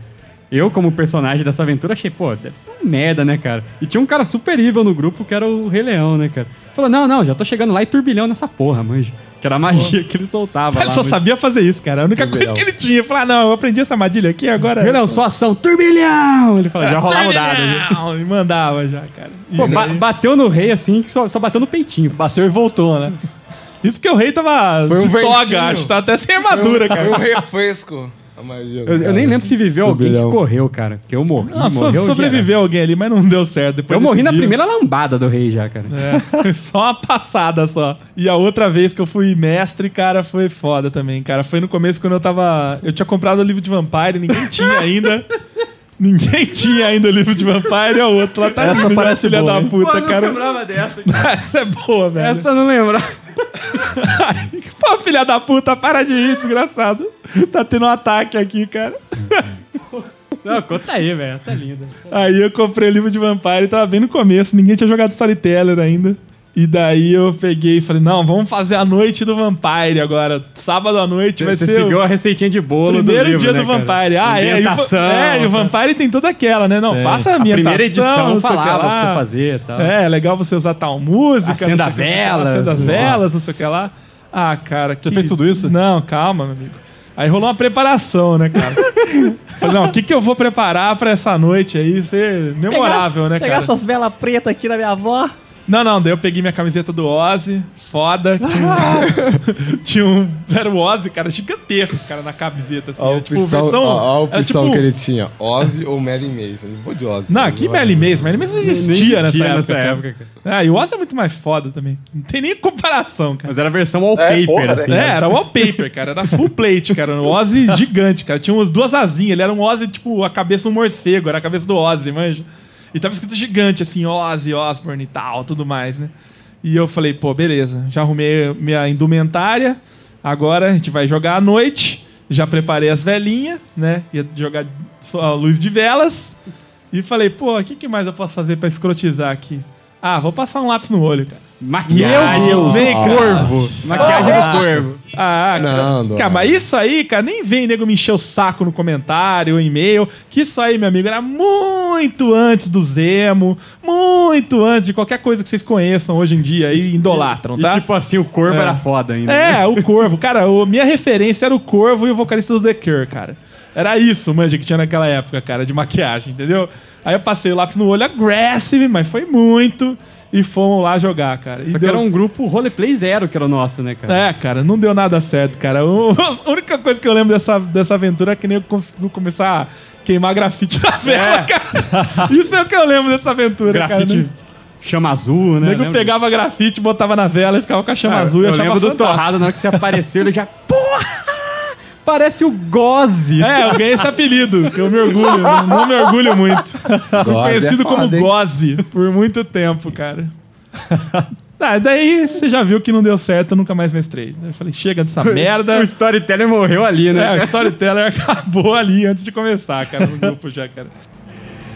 Eu, como personagem dessa aventura, achei, pô, deve ser uma merda, né, cara? E tinha um cara super evil no grupo que era o Rei Leão, né, cara? Falou, não, não, já tô chegando lá e turbilhão nessa porra, manja. Que era a magia que ele soltava Ele lá. só sabia fazer isso, cara. A única coisa que ele tinha. Falar, ah, não, eu aprendi essa armadilha aqui, agora... Leão, sua ação, turbilhão! Ele falou, já rolava o dado. né? Não, E mandava já, cara. Pô, ba- bateu no rei assim, que só, só bateu no peitinho. Bateu e voltou, né? Isso porque o rei tava Foi um de toga, ventinho. acho. Tá até sem armadura, Foi um cara. refresco. A magia do Eu, eu cara. nem lembro se viveu alguém que correu, cara. Porque eu morri. Não, so- morreu sobreviveu alguém ali, mas não deu certo. Depois Eu morri desse na dia- primeira lambada do rei já, cara. É, foi só uma passada só. E a outra vez que eu fui mestre, cara, foi foda também, cara. Foi no começo quando eu tava. Eu tinha comprado o livro de Vampire, ninguém tinha ainda. Ninguém tinha ainda o livro de Vampire, é o outro lá tá Essa já, parece filha boa, da hein? puta, cara. lembrava dessa. Essa é boa, velho. Essa eu não lembrava. Pô, filha da puta, para de rir, desgraçado. Tá tendo um ataque aqui, cara. Não, conta aí, velho. Essa é linda. Aí eu comprei o livro de Vampire, tava bem no começo, ninguém tinha jogado Storyteller ainda. E daí eu peguei e falei, não, vamos fazer a noite do Vampire agora. Sábado à noite vai Você ser seguiu o a receitinha de bolo primeiro do livro, dia né, do cara? Vampire. Ah, é, e o, Ambientação, Va- é, e o Vampire tem toda aquela, né? Não, Tem. faça a A ambientação. primeira edição não sei o que falava lá. pra você fazer e tal. É, é legal você usar tal música. Acenda o que, velas. Acenda as velas, não sei o que lá. Ah, cara, que... fez tudo isso? Não, calma, meu amigo. Aí rolou uma preparação, né, cara? Falei, não, o que, que eu vou preparar pra essa noite aí ser memorável, né, cara? suas velas pretas aqui da minha avó. Não, não, daí eu peguei minha camiseta do Ozzy, foda. Tinha um, tinha um- Era o Ozzy, cara, gigantesco, cara, na camiseta, assim. A era, tipo, opção, versão. a, a era, opção tipo- que ele tinha, Ozzy ou Mary Mason. Vou de Ozzy. Não, Eu que Merlin Mason, Merlin Mason não existia, nessa época. nessa cara. época, cara. Ah, e o Ozzy é muito mais foda também. Não tem nem comparação, cara. Mas era a versão wallpaper, É, porra, assim. É, né? era wallpaper, cara. Era full plate, cara. Um Ozzy gigante, cara. Tinha umas duas asinhas. Ele era um Ozzy, tipo, a cabeça do morcego. Era a cabeça do Ozzy, manja. E tava escrito gigante, assim, Ozzy, Osbourne e tal, tudo mais, né? E eu falei, pô, beleza. Já arrumei minha indumentária. Agora a gente vai jogar à noite. Já preparei as velinhas, né? Ia jogar só a luz de velas. E falei, pô, o que, que mais eu posso fazer pra escrotizar aqui? Ah, vou passar um lápis no olho, cara. Maquiagem. Meu cara. corvo. Maquiagem do corvo. Ah, Não, cara. não. Cara, mas isso aí, cara, nem vem nego me encher o saco no comentário e-mail. Que isso aí, meu amigo, era muito antes do Zemo, muito antes de qualquer coisa que vocês conheçam hoje em dia e idolatram, E tá? tipo assim, o corvo É. era foda ainda. né? É, o Corvo. Cara, a minha referência era o Corvo e o vocalista do The Cure, cara. Era isso, manja, que tinha naquela época, cara, de maquiagem, entendeu? Aí eu passei o lápis no olho aggressive, mas foi muito. E fomos lá jogar, cara. E Só que deu- era um grupo roleplay zero que era o nosso, né, cara? é, cara, não deu nada certo, cara. O- a única coisa que eu lembro dessa, dessa aventura é que nem eu consegui começar a queimar grafite na vela, cara. Isso é o que eu lembro dessa aventura, Grafite cara. chama azul, O né? nego Lembra? pegava grafite, botava na vela e ficava com a chama Cara, azul e eu achava lembro do fantástico. Torrado, na hora que você apareceu, ele já... Porra! Parece o Goze. É, eu ganhei esse apelido, que eu me orgulho, não me orgulho muito. Fui Goze conhecido é como foda? Goze por muito tempo, cara. Tá, daí você já viu que não deu certo, eu nunca mais mestrei. Eu falei, chega dessa merda. O storyteller morreu ali, né? É, o Storyteller acabou ali antes de começar, cara, no grupo já, cara.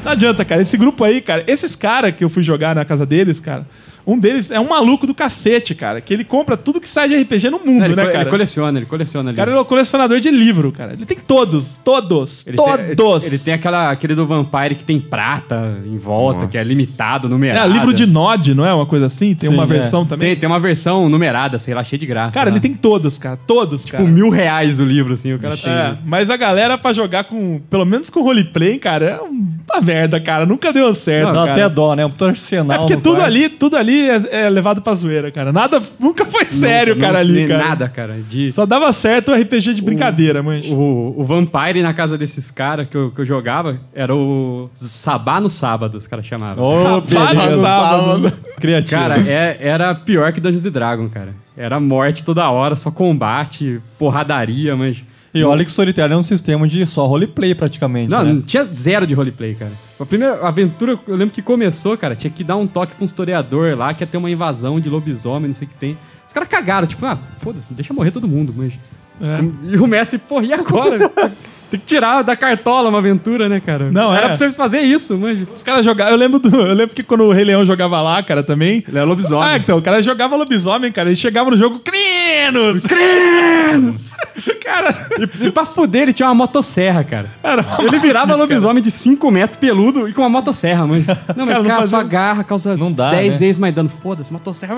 Não adianta, cara. Esse grupo aí, cara, esses caras que eu fui jogar na casa deles, cara, Um deles é um maluco do cacete, cara, que ele compra tudo que sai de RPG no mundo, É, ele, né, co- cara? ele coleciona, ele coleciona O ali. cara é um colecionador de livro, cara. Ele tem todos, todos, Ele tem- todos. ele tem aquela, aquele do Vampire que tem prata em volta, Nossa. que é limitado, É, numerado. livro de Nod, não é uma coisa assim? Tem Sim, uma é. versão também. Tem, tem uma versão numerada, sei lá, cheia de graça. Cara, lá. ele tem todos, cara. Todos, tipo cara. mil reais o livro, assim, o cara tem. É, mas a galera pra jogar com, pelo menos com roleplay, cara, é uma merda, cara. Nunca deu certo, Dá cara. até dó, né? Um puto arsenal É porque no tudo quarto. ali, tudo ali é, é levado pra zoeira, cara. Nada, nunca foi sério, Não- cara, não- ali, cara. Nada, cara. De, Só dava certo o RPG de brincadeira, mas... o, o Vampire na casa desses caras que eu, que eu jogava era o Sabá no sábado, os caras chamavam. Ô, Sábado, beleza. sábado. Criativo. Cara, é- era pior que Dungeons Dragon, cara. Era morte toda hora, só combate, porradaria, mas. E olha que o Solitário é um sistema de só roleplay praticamente, Não, né? não tinha zero de roleplay, cara. A primeira aventura, eu lembro que começou, cara, tinha que dar um toque pra um historiador lá, que ia ter uma invasão de lobisomem, não sei o que tem. Os caras cagaram, tipo, ah, foda-se, deixa morrer todo mundo, mas. É. E o Messi, porra, e agora? tem que tirar da cartola uma aventura, né, cara? Não, Era é. pra vocês fazer isso, mas. Os caras jogavam... Eu lembro, do, eu lembro que quando o Rei Leão jogava lá, cara, também... Ele é lobisomem. Ah, então, o cara jogava lobisomem, cara. Ele chegava no jogo, Crinos! Crinos! cara, E pra fuder, ele tinha uma motosserra, cara. era uma Ele virava maluquice, cara. lobisomem de 5 metros peludo e com uma motosserra, mano. Não, mas Cara, cara, fazia- sua garra causa Não dá, 10 né? vezes mais dano. Foda-se, motosserra.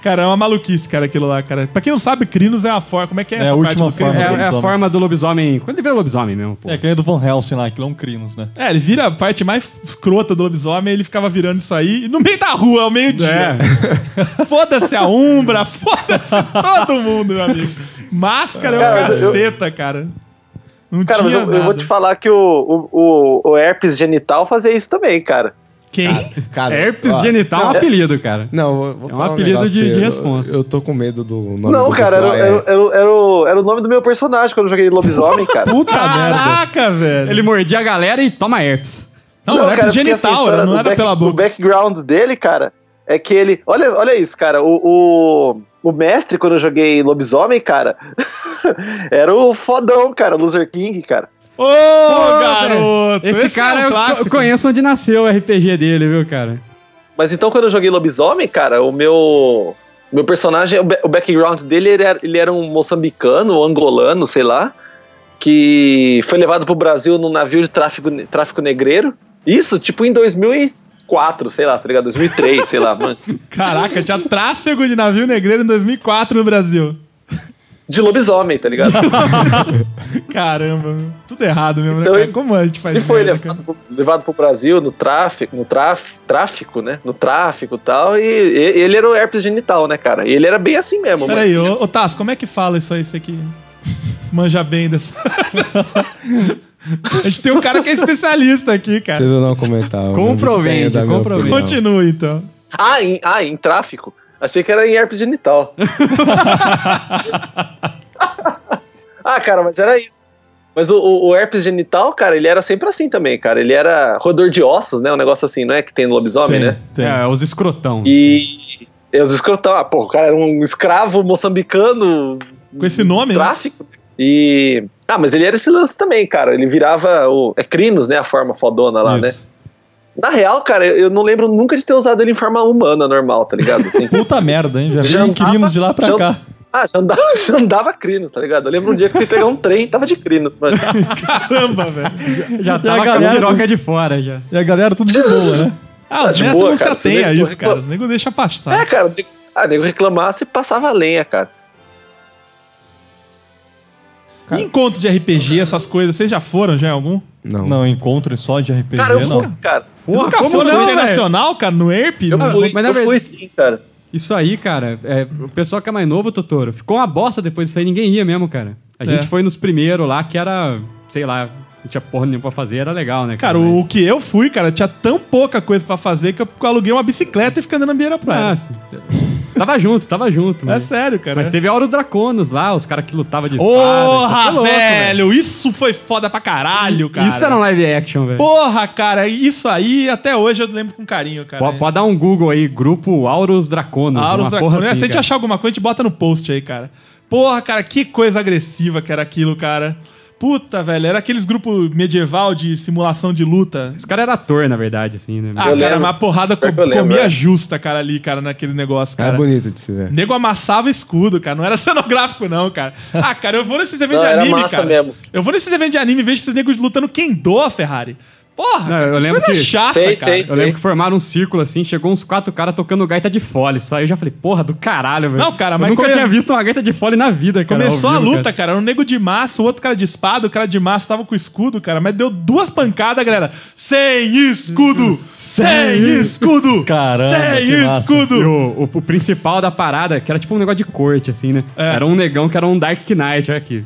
Cara, é uma maluquice, cara, aquilo lá, cara. Pra quem não sabe, Crinos é a forma. Como é que é, É essa a parte última do Crinos? É, forma. é a lobisomem. forma do lobisomem. Quando ele vira lobisomem mesmo, pô. É que nem do Van Helsing lá, aquilo é um Crinos, né? É, ele vira a parte mais escrota do lobisomem, ele ficava virando isso aí no meio da rua, ao meio-dia. É. Foda-se a Umbra, foda-se todo mundo, meu amigo. Máscara é Cara, um mas eu- caceta, cara. Não Cara, mas tinha eu, nada. eu vou te falar que o, o, o, o herpes genital fazia isso também, cara. Quem? Cara, Herpes ó, genital é um apelido, cara. Não, vou, vou É um falar apelido negócio de- de você. Eu- responsa. Eu, tô com medo do nome Não, do cara, era, era, é. era, era o, era o nome do meu personagem quando eu joguei lobisomem, cara. Puta merda. Caraca, velho. Ele mordia a galera e toma herpes. Não, era cara, porque genital, essa história era, não era back- pela O boca. background dele, cara, é que ele. Olha, olha isso, cara. O, o, o mestre, quando eu joguei lobisomem, cara, era o fodão, cara, Loser King, cara. Ô, garoto! Esse, cara é um eu, clássico. eu conheço onde nasceu o RPG dele, viu, cara? Mas então, quando eu joguei lobisomem, cara, o meu. Meu personagem, o ba- o background dele, ele era, ele era um moçambicano, angolano, sei lá, que foi levado pro Brasil num navio de tráfico, tráfico negreiro. Isso, tipo, em 2004, sei lá, tá ligado? 2003, sei lá, mano. Caraca, tinha tráfego de navio negreiro em 2004 no Brasil. De lobisomem, tá ligado? Caramba, tudo errado mesmo, Então né? cara? ele- Como a gente faz Ele foi levado, pro- levado pro Brasil no tráfico, no traf, tráfico, né? No tráfico e tal, e, e- ele era o herpes genital, né, cara? E ele era bem assim mesmo, mano. Peraí, ô, ô Tasso, como é que fala isso aí, isso aqui? Manja bem dessa... A gente tem um cara que é especialista aqui, Deixa cara. eu não comentar. Comprovente, comprovente. Continue, então. Ah, em, ah, em tráfico? Achei que era em herpes genital. ah, cara, mas era isso. Mas o, o- o herpes genital, cara, ele era sempre assim também, cara. Ele era roedor de ossos, né? Um negócio assim, não é? Que tem no lobisomem, Tem, né? tem. É, os escrotão. E. E os escrotão, ah, pô, o cara era um escravo moçambicano. Com esse nome, né? Tráfico. E. Ah, mas ele era esse lance também, cara. Ele virava o. É Crinos, né? A forma fodona lá, né? Na real, cara, eu não lembro nunca de ter usado ele em forma humana normal, tá ligado? Assim, Puta merda, hein? Já vi Já inquilinos andava- de lá pra já- cá. ah, já andava, já andava Crinos, tá ligado? Eu lembro um dia que fui pegar um trem tava de Crinos, mano. Caramba, velho. Já E a tava com a galera piroca de fora, já. E a galera tudo de boa, né? Ah, os de mestres boa, não se cara, você atém a isso, cara. Os nego deixa pastar. É, cara, ah, nego reclamasse e passava a lenha, cara. E encontro de RPG, essas coisas, vocês já foram já em algum? Não. Não, encontro só de RPG, Cara, eu não. fui, cara. Porra, Nunca como foi internacional, cara, no ERP? Eu Não. fui, mas na eu fui verdade- sim, cara. Isso aí, cara, é, o pessoal que é mais novo, Totoro, ficou uma bosta depois disso aí, ninguém ia mesmo, cara. A gente É. foi nos primeiros lá, que era, sei lá, não tinha porra nenhuma pra fazer, era legal, né? Cara, o que eu fui, cara, tinha tão pouca coisa pra fazer que eu aluguei uma bicicleta e fiquei andando na beira da praia. Nossa, tava junto, tava junto. é Mas, sério, cara. mas teve Auros Draconos lá, os caras que lutavam de espada. Porra, é louco, velho! Isso foi foda pra caralho, cara. Isso era um live action, velho. Porra, cara, isso aí até hoje eu lembro com carinho, cara. Pode, pode dar um Google aí, grupo Auros Draconos. Auros Draconos. porra Se a assim, gente achar alguma coisa, a gente bota no post aí, cara. Porra, cara, que coisa agressiva que era aquilo, cara. Puta, velho, era aqueles grupos medieval de simulação de luta. Esse cara era ator, na verdade, assim, né? Ah, Eu cara, lembro. uma porrada co Pior que eu lembro, comia é. justa, cara, ali, cara, naquele negócio, É cara. bonito de se ver. Nego amassava escudo, cara. Não era cenográfico, não, cara. Ah, cara, eu vou nesses eventos Não, de era anime, massa cara. mesmo. Eu vou nesses eventos de anime e vejo esses negros lutando kendo, a Ferrari. Porra, Não, eu que lembro coisa que- chata, Sei, cara. sei, Eu lembro que formaram um círculo assim, chegou uns quatro caras tocando gaita de fole. Só aí eu já falei, porra, do caralho, velho. Não, cara, eu mas nunca come- tinha visto uma gaita de fole na vida, cara. Começou ao a vivo, luta, cara. Era um nego de massa, o outro cara de espada, o cara de massa tava com escudo, cara. Mas deu duas pancadas, galera. Sem escudo! Sem escudo! Caramba, Sem que massa. escudo! E o, o- o principal da parada, que era tipo um negócio de corte, assim, né? É. Era um negão que era um Dark Knight, olha aqui.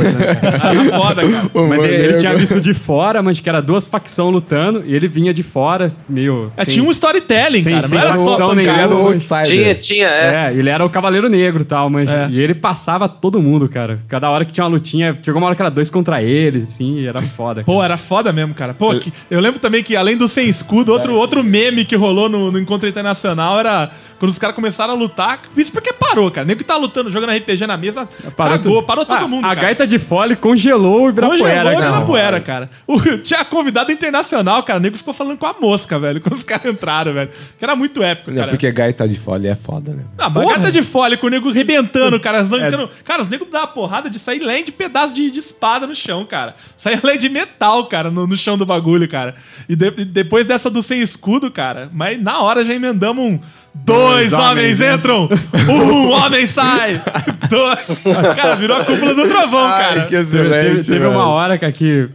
Era foda, cara. Mas ele, ele tinha visto de fora, mas que era duas facções lutando, e ele vinha de fora, meio. É, sem- tinha um storytelling, sem- cara. sem não era só pancada. Tinha-. Tinha, tinha, é. É, ele era o Cavaleiro Negro e tal, mas. É. E ele passava todo mundo, cara. Cada hora que tinha uma lutinha, chegou uma hora que era dois contra eles, assim, e era foda. Pô, era foda mesmo, cara. Pô, que- eu lembro também que além do sem escudo, outro, outro meme que rolou no, no encontro internacional era quando os caras começaram a lutar. Isso porque parou, cara. Nem que tá lutando, jogando RPG na mesa, parou, tudo. parou todo Ah, mundo, A cara. gaita de fole congelou o Ibirapuera, Congelou cara. na poeira, cara. O, tinha convidado internacional, cara. O nego ficou falando com a mosca, velho. Quando os caras entraram, velho. Que era muito épico, Não, cara. porque gaita de fole é foda, né? Ah, bagata de fole com o nego rebentando, cara. É. Cara, os negros davam porrada de sair além de pedaço de, de espada no chão, cara. Sair além de metal, cara, no, no chão do bagulho, cara. E, de- e depois dessa do sem escudo, cara, mas na hora já emendamos um. Dois, Dois homens, homens entram, um homem sai. Dois. Cara, virou a cúpula do trovão, cara. que Teve, excelente. teve- teve uma hora, cara, que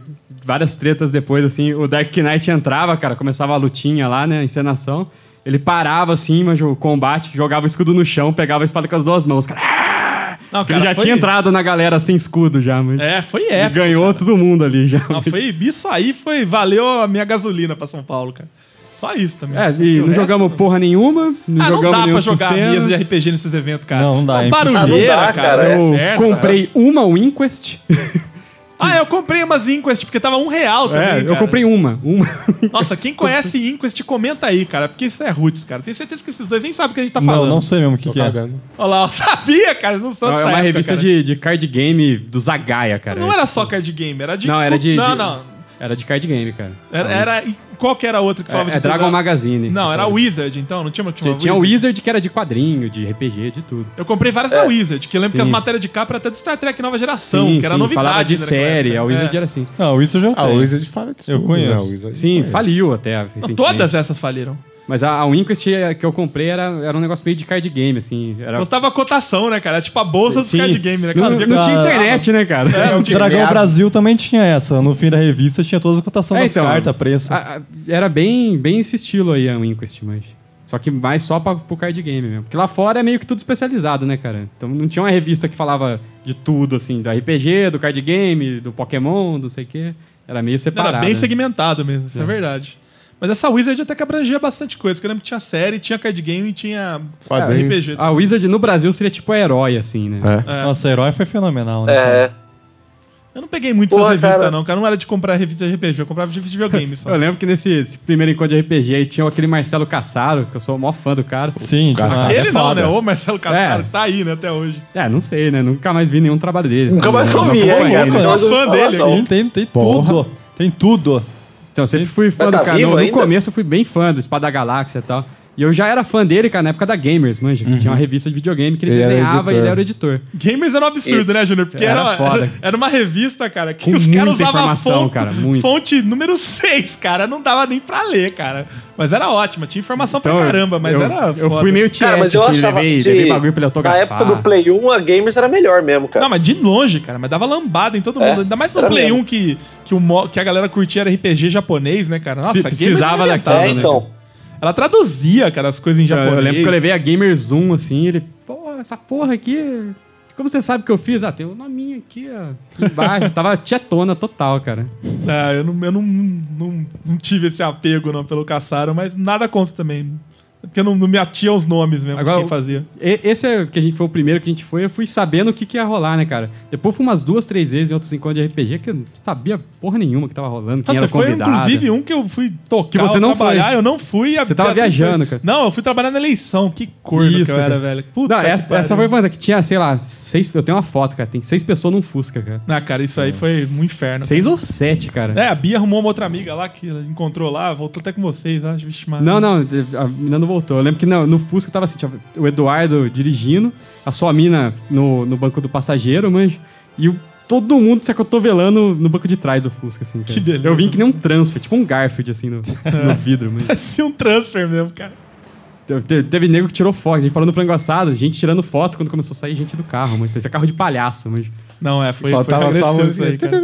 várias tretas depois, assim, o Dark Knight entrava, cara, começava a lutinha lá, né, a encenação. Ele parava, assim, mas o combate, jogava o escudo no chão, pegava a espada com as duas mãos, cara. Não, Porque ele já foi- tinha entrado na galera sem escudo já, mas... É, foi épico. ganhou cara. todo mundo ali já. Não, foi, isso aí foi. Valeu a minha gasolina pra São Paulo, cara. Só isso também. É, e não resto, jogamos porra nenhuma, não Ah, não jogamos dá nenhum pra jogar sistema. mesa de RPG nesses eventos, cara. Não, não dá, Uma é barulheira, não dá, cara. é Eu inferno, comprei uma Winquest. Ah, eu comprei umas Inquest, porque tava um real também, É, eu cara. comprei uma. Uma. Nossa, quem conhece Inquest, comenta aí, cara, porque isso é roots, cara. Tenho certeza que esses dois nem sabem o que a gente tá Não, falando. não sei mesmo o que, que é. Olha lá, eu sabia, cara, eles não são Não, é uma época, revista cara. de, de card game do Zagaia, cara. Não era só card game, era de... Não, era de. Não, de- não. Era de card game, cara. Era... era... e Qual que era a outra que falava É, de é Dragon tudo? Magazine. Não, era a Wizard, então, não tinha uma que Tinha, tinha o Wizard que era de quadrinho, de RPG, de tudo. Eu comprei várias da Wizard, que eu lembro que as Sim. matérias de capa era até de Star Trek Nova Geração, sim, que era sim, novidade. falava de série, a Wizard É. era assim. Não, isso eu já Ah, tenho. o Wizard fala de Eu tudo, conheço. né? O Wizard Sim, conhece. faliu até Não, todas essas faliram. Mas a, a Winquest que eu comprei era, era um negócio meio de card game, assim. Era... Gostava a cotação, né, cara? Era tipo a bolsa dos Sim. card game, né? Não, Cara, não que- tinha Ah, internet, né, cara? É, O não tinha Dragão meado. Brasil também tinha essa. No fim da revista tinha todas as cotações É, das então, cartas, preço. A- a- era bem, bem esse estilo aí, a Winquest, mas. Só que mais só pra, pro card game mesmo. Porque lá fora é meio que tudo especializado, né, cara? Então não tinha uma revista que falava de tudo, assim, do RPG, do card game, do Pokémon, do sei o quê. Era meio separado. Era bem né? segmentado mesmo, isso é. verdade. Mas essa Wizard até que abrangia bastante coisa, que eu lembro que tinha série, tinha card game e tinha Quadrinhos. RPG. A Wizard no Brasil seria tipo herói, assim, né? É. É. Nossa, herói foi fenomenal, né? É. Eu não peguei muito Porra, essas revistas, cara. não, cara. Não era de comprar revista de RPG, eu comprava revista de videogame só. Eu lembro que nesse esse primeiro encontro de RPG aí tinha aquele Marcelo Cassaro, que eu sou o maior fã do cara. Sim, Cara, demais. Ele é não, né? Ô Marcelo Cassaro, É. tá aí, né, até hoje. É, não sei, né? Nunca mais vi nenhum trabalho dele. Nunca assim, mais ouvi, é, cara. Eu sou fã dele. Sim, tem, tem tudo. Tem tudo. Então, eu sempre fui fã Mas do tá cara. vivo No, ainda? começo eu fui bem fã do Espada da Galáxia e tal. E eu já era fã dele, cara, na época da Gamers, manja. Que tinha uma revista de videogame que ele, Ele desenhava e ele era o editor. Gamers era um absurdo, Isso. né, Júnior? Porque Era era, foda. era, uma revista, cara, que Com os caras usavam fonte, cara, muito. fonte número 6, cara. Não dava nem pra ler, cara. Mas era ótima, tinha informação pra caramba, mas eu, era Eu foda. fui meio tiete, Cara, mas eu assim, achava levei, de... levei bagulho pra ele Na autografar. época do Play 1, a Gamers era melhor mesmo, cara. Não, mas de longe, cara. Mas dava lambada em todo É, mundo. Ainda mais no Play mesmo. 1 que, que, o, que a galera curtia era RPG japonês, né, cara? Nossa, Se- precisava arrebentava, daquilo, é, né, então. Ela traduzia, cara, as coisas em japonês. Eu lembro que eu levei a Gamers 1, assim, ele... Pô, essa porra aqui... Como você sabe que eu fiz? Ah, tem o nominho aqui, ó. Aqui embaixo. Tava tietona total, cara. É, eu, não, eu não, não, não tive esse apego não, pelo Caçaro, mas nada contra também. Porque não, não me atia os nomes mesmo Agora, quem fazia. E- Esse é que a gente foi o primeiro que a gente foi, eu fui sabendo o que, que ia rolar, né, cara? Depois fui umas duas, três vezes em outros encontros de RPG que eu não sabia porra nenhuma que tava rolando, quem Nossa, era foi convidado. inclusive um que eu fui tocar, Que você não trabalhar, foi. eu não fui. a Você tava Beatriz viajando, foi. cara. Não, eu fui trabalhar na eleição, que corno que Isso, eu era, cara. velho. Puta Não, que essa, pariu. essa foi banda que tinha, sei lá, seis. Eu tenho uma foto, cara. Tem seis pessoas num Fusca, cara. Ah, cara, isso aí foi um inferno. Seis ou sete, cara. É, a Bia arrumou uma outra amiga lá que ela encontrou lá, voltou até com vocês, acho. Vixe, mano. Não, não, a mina não voltou. Eu lembro que no, no Fusca tava assim, tinha o Eduardo dirigindo, a sua mina no, no banco do passageiro, mas e o- todo mundo se acotovelando no banco de trás do Fusca, assim, cara. Que beleza. Eu vim que nem um transfer, tipo um Garfield, assim, no, no vidro, mas... Parecia um transfer mesmo, cara. Teve, nego que tirou foto, a gente parou no frango assado, gente tirando foto quando começou a sair gente do carro, mas parecia carro de palhaço, mas... Não, é, foi, Faltava foi só a isso aí, música. cara.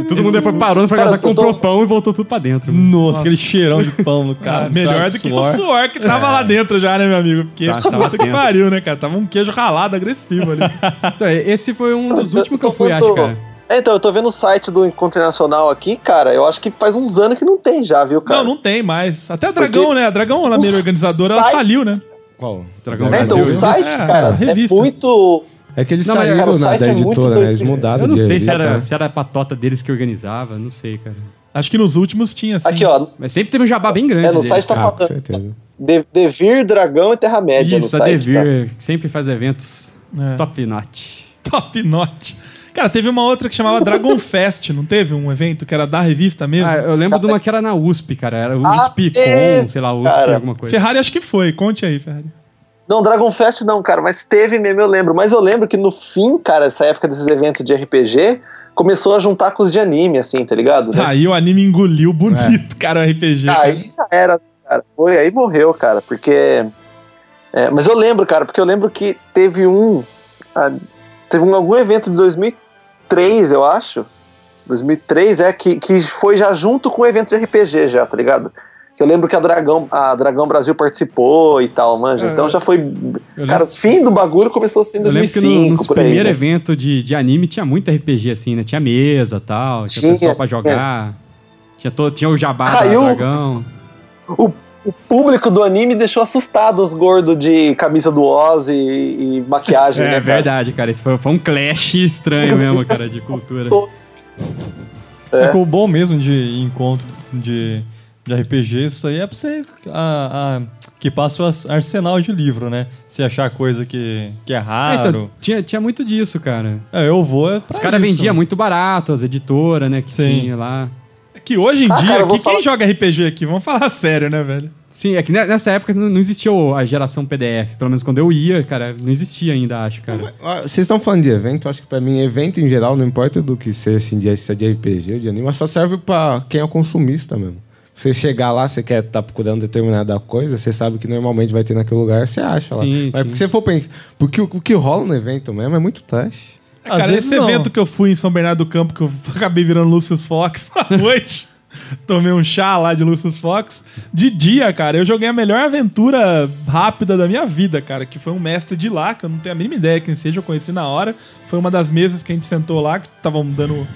E todo mundo depois parou no frango Cara, assado, eu tô- comprou pão e voltou tudo pra dentro. mano. Nossa, aquele cheirão de pão no Cara, carro. melhor do que o suor que tava lá dentro já, né, meu amigo? Porque Tá, tava puta que dentro. pariu, né, cara? Tava um queijo ralado agressivo ali. Então, esse foi um dos Eu últimos que eu tô fui, acho, vendo- cara. É, então, eu tô vendo o site do Encontro Nacional aqui, cara. Eu acho que faz uns anos que não tem já, viu, cara? não, não tem mais. Até a Dragão, Porque né? A Dragão, a primeira o organizadora, ela site- faliu, né? Qual? Dragão É, então, o Brasil, hein? site, É, cara, é revista. muito. É que eles Não, saíram cara, o na, site da é editora, né? doido. Eles mudaram Eu não sei se era, né? se era a patota deles que organizava, não sei, cara. Acho que nos últimos tinha, assim. Aqui, ó. Mas sempre teve um jabá bem grande. É, no deles. site tá Ah, com falando. certeza. De- Devir, Dragão e Terra-média no Isso, a site. tá? Devir sempre faz eventos É. top notch. Top Notch. Cara, teve uma outra que chamava Dragon Fest, não teve um evento que era da revista mesmo? Ah, eu lembro de uma que era na USP, cara. Era Ah, USP é, com, sei lá, USP, cara. alguma coisa. Ferrari acho que foi. Conte aí, Ferrari. Não, Dragon Fest não, cara, mas teve mesmo, eu lembro. Mas eu lembro que no fim, cara, essa época desses eventos de RPG, começou a juntar com os de anime, assim, tá ligado? Né? Aí o anime engoliu bonito, cara, o RPG. Aí já era, cara. Foi, aí morreu, cara, porque. é, mas eu lembro, cara, porque eu lembro que teve um. ah, teve um, algum evento de 2003, eu acho. 2003, é, que, que foi já junto com o evento de RPG, já, tá ligado? Que eu lembro que a Dragão, a Dragão Brasil participou e tal, manja. É, então já foi. Cara, o fim do bagulho começou assim em Eu lembro que 2005, no, nos por aí. primeiros né? eventos de, de anime tinha muito RPG, assim, né? Tinha mesa e tal, tinha, Tinha, pessoal pra jogar. Tinha, todo, tinha o jabá Caiu. do dragão. O, o público do anime deixou assustado os gordos de camisa do Oz e, e maquiagem, É né, cara? verdade, cara. Esse foi, foi um clash estranho mesmo, cara, de cultura. É. O bom mesmo de encontros de, de RPG, isso aí é pra você a, a- que passa o arsenal de livro, né? Se achar coisa que, que é É, raro. então, tinha, tinha muito disso, cara. É, eu vou. É pra Os caras vendiam muito barato, as editoras, né, que Sim. tinha lá. É que hoje em Ah, dia, cara, que quem falar- joga RPG aqui? Vamos falar sério, né, velho? Sim, é que ne- nessa época não existia a geração PDF. Pelo menos quando eu ia, cara, não existia ainda, acho, cara. Vocês estão falando de evento, acho que pra mim, evento em geral, não importa do que seja assim, de, se é de RPG ou de anime, mas só serve pra quem é consumista mesmo. Você chegar lá, você quer estar procurando determinada coisa, você sabe que normalmente vai ter naquele lugar, você acha lá. Sim, Mas sim. porque você for pensar. Porque o, o que rola no evento mesmo é muito trash. É, Às cara, vezes esse não. evento que eu fui em São Bernardo do Campo, que eu acabei virando Lucius Fox à noite, tomei um chá lá de Lucius Fox. De dia, cara, eu joguei a melhor aventura rápida da minha vida, cara, que foi um mestre de lá, que eu não tenho a mínima ideia quem seja, eu conheci na hora. Foi uma das mesas que a gente sentou lá, que estavam dando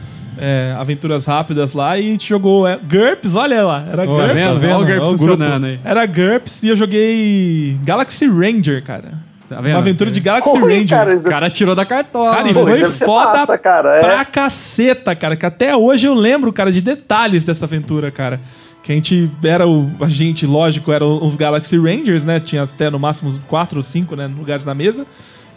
é, aventuras rápidas lá, e a gente jogou é, GURPS, olha lá, era tá GURPS. vendo? vendo? Olha o GURPS aí. Era GURPS e eu joguei Galaxy Ranger, cara. Tá vendo? Uma aventura de Galaxy Oi, Ranger. cara, O cara tirou da cartola. Cara, e foi foda massa, cara, é. pra caceta, cara. Que até hoje eu lembro, cara, de detalhes dessa aventura, cara. Que a gente era o. A gente, lógico, eram os Galaxy Rangers, né? Tinha até no máximo uns quatro ou cinco né, lugares na mesa.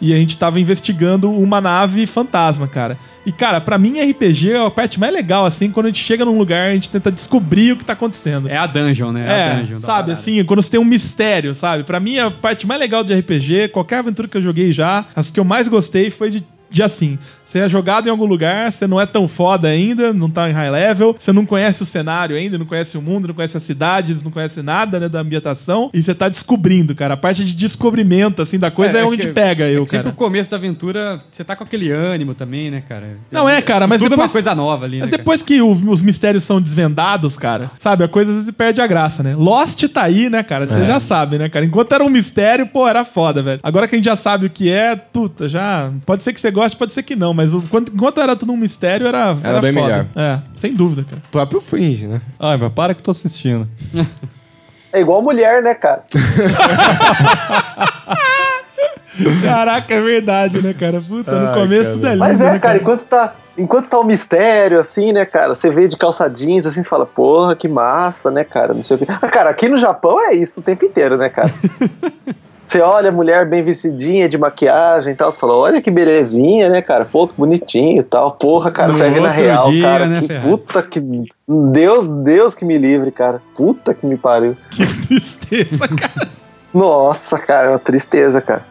E a gente tava investigando uma nave fantasma, cara. E, cara, pra mim, RPG é a parte mais legal, assim, quando a gente chega num lugar, a gente tenta descobrir o que tá acontecendo. É a dungeon, né? É, a dungeon sabe, assim, quando você tem um mistério, sabe? Pra mim, a parte mais legal de RPG, qualquer aventura que eu joguei já, as que eu mais gostei foi de, de assim, você é jogado em algum lugar, você não é tão foda ainda, não tá em high level, você não conhece o cenário ainda, não conhece o mundo, não conhece as cidades, não conhece nada, né, da ambientação, e você tá descobrindo, cara. A parte de descobrimento, assim, da coisa é, onde que- pega é eu, Sempre cara. o começo da aventura, você tá com aquele ânimo também, né, cara? Não, é, cara, mas Tudo é depois- uma coisa nova ali, Mas né, depois que o- os mistérios são desvendados, cara, sabe, a coisa às vezes perde a graça, né? Lost tá aí, né, cara? Você É. já sabe, né, cara? Enquanto era um mistério, pô, era foda, velho. Agora que a gente já sabe o que é, puta, já. Pode ser que você goste, pode ser que não, mas o- enquanto, enquanto era tudo um mistério, era. Era, bem foda. melhor. É, sem dúvida, cara. O próprio Fringe, né? Ai, mas para que eu tô assistindo. É igual mulher, né, cara? Caraca, é verdade, né, cara? Puta, no Ai, começo cara. tudo é lindo, Mas é, né, cara, enquanto tá, enquanto tá o mistério, assim, né, cara? Você vê de calça jeans, assim, você fala, porra, que massa, né, cara? Não sei o quê. Ah, cara, aqui no Japão é isso o tempo inteiro, né, cara? Você olha a mulher bem vestidinha, de maquiagem e tal, você fala, olha que belezinha, né, cara? Pô, que bonitinho e tal. Porra, cara, No você vai ver na real, dia, cara. né, que Ferrari? puta que. Deus, Deus que me livre, cara. Puta que me pariu. Que tristeza, cara. Nossa, cara, é uma tristeza, cara.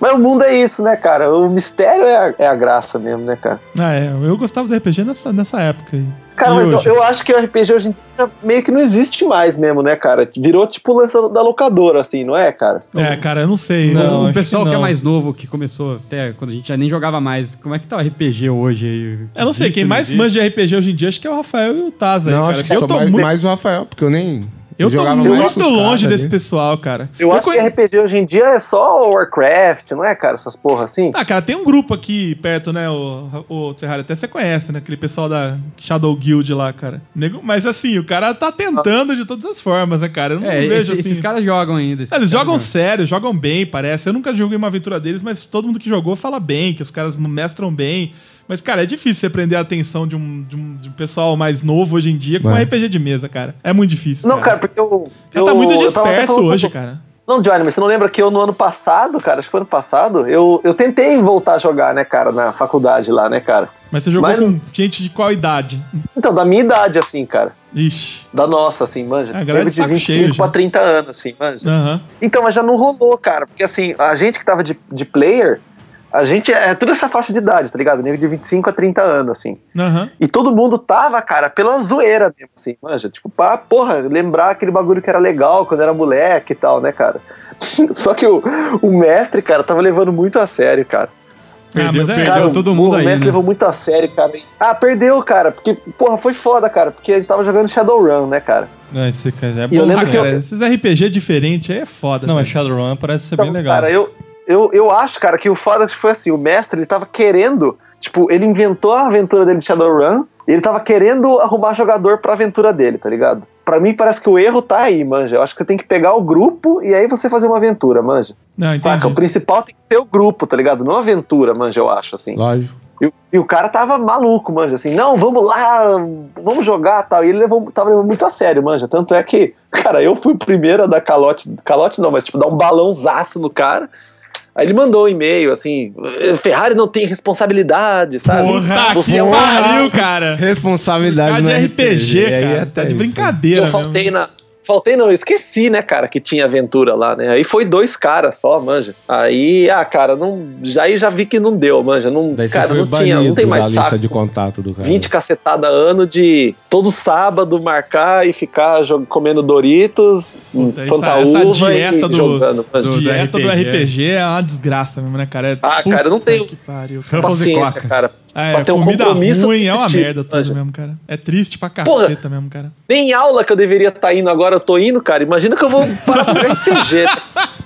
Mas o mundo é isso, né, cara? O mistério é a, é a graça mesmo, né, cara? Ah, é. Eu gostava do RPG nessa, nessa época aí. Cara, E mas eu, eu acho que o RPG hoje em dia meio que não existe mais mesmo, né, cara? Virou tipo o lance da- da locadora, assim, não é, cara? É, cara, eu não sei. Não, o pessoal que que, é mais novo, que começou até quando a gente já nem jogava mais, como é que tá o RPG hoje aí? Eu não sei, Existe, quem mais manja de RPG hoje em dia acho que é o Rafael e o Taz aí, Não, cara. acho que eu só tô mais, muito, mais o Rafael, porque eu nem. Eu tô muito longe desse ali. pessoal, cara. Eu, acho conhe- que RPG hoje em dia é só Warcraft, não é, cara? Essas porra assim. Ah, cara, tem um grupo aqui perto, né, o, o Ferrari, até você conhece, né, aquele pessoal da Shadow Guild lá, cara. Mas assim, o cara tá tentando de todas as formas, né, cara? Eu não É, vejo esse- assim... esses caras jogam ainda. Eles caras jogam sério, jogam bem, parece. Eu nunca joguei uma aventura deles, mas todo mundo que jogou fala bem, que os caras mestram bem. Mas, cara, é difícil você prender a atenção de um, de um, de um pessoal mais novo hoje em dia com É. RPG de mesa, cara. É muito difícil. Não, cara, porque eu. Já eu tá muito eu tava até disperso hoje, com- cara. Não, Johnny, mas você não lembra que eu no ano passado, cara, acho que foi ano passado, eu, eu tentei voltar a jogar, né, cara, na faculdade lá, né, cara? Mas você jogou Mas- com gente de qual idade? Então, da minha idade, assim, cara. Ixi. Da nossa, assim, manja. A galera Nego de saco de 25 cheio pra já. 30 anos, assim, manja. Aham. Então, mas já não rolou, cara. Porque assim, a gente que tava de, de player, a gente é toda essa faixa de idade, tá ligado? Nego de 25 a 30 anos, assim. Aham. E todo mundo tava, cara, pela zoeira mesmo, assim, manja. Tipo, pra, porra, lembrar aquele bagulho que era legal quando era moleque e tal, né, cara? Só que o, o mestre, cara, tava levando muito a sério, cara. Perdeu, mas é, perdeu Cara, todo o, mundo o aí, mestre né? levou muito a sério, cara. Ah, perdeu, cara. Porque, porra, foi foda, cara. Porque a gente tava jogando Shadowrun, né, cara? Não, esse cara é E eu bom. lembro Ah, que eu- esses RPG diferentes aí é foda. Não, cara. mas Shadowrun parece ser Então, bem legal. Cara, eu, eu, eu acho, cara, que o foda foi assim, o mestre, ele tava querendo, tipo, ele inventou a aventura dele de Shadowrun, e ele tava querendo arrumar jogador pra aventura dele, tá ligado? Pra mim parece que o erro tá aí, manja. Eu acho que você tem que pegar o grupo e aí você fazer uma aventura, manja. Não, entendi. Saca? O principal tem que ser o grupo, tá ligado? Não a aventura, manja, eu acho, assim. Lógico. E, o- e o cara tava maluco, manja, assim, não, vamos lá, vamos jogar tal. E ele levou, tava levando muito a sério, manja. Tanto é que, cara, eu fui o primeiro a dar calote, calote não, mas tipo, dar um balãozaço no cara. Aí ele mandou um e-mail, assim, Ferrari não tem responsabilidade, sabe? Porra, Você que é um pariu, cara. Responsabilidade Tá de RPG, aí cara. é tá de isso. brincadeira. eu faltei mesmo. na. Faltei não, eu esqueci, né, cara, que tinha aventura lá, né? Aí foi dois caras só, manja. Aí, ah, cara, não, já, aí já vi que não deu, manja. Não, Daí cara, não tinha, não tem mais da lista saco. de contato do cara. 20 cacetada ano de todo sábado marcar e ficar jog- comendo Doritos, Puta, essa- fantaúva essa dieta e do- jogando. manja. do- Dieta do RPG. RPG é uma desgraça mesmo, né, cara? É- Ah, cara, eu não tenho que pariu. Ruffles Paciência, cara. Ah, pra é, ter um compromisso ruim é uma tipo, merda tudo mesmo, cara. É triste pra Porra. caceta mesmo, cara. Nem aula que eu deveria estar indo agora, eu tô indo, cara. Imagina que eu vou parar pro RPG.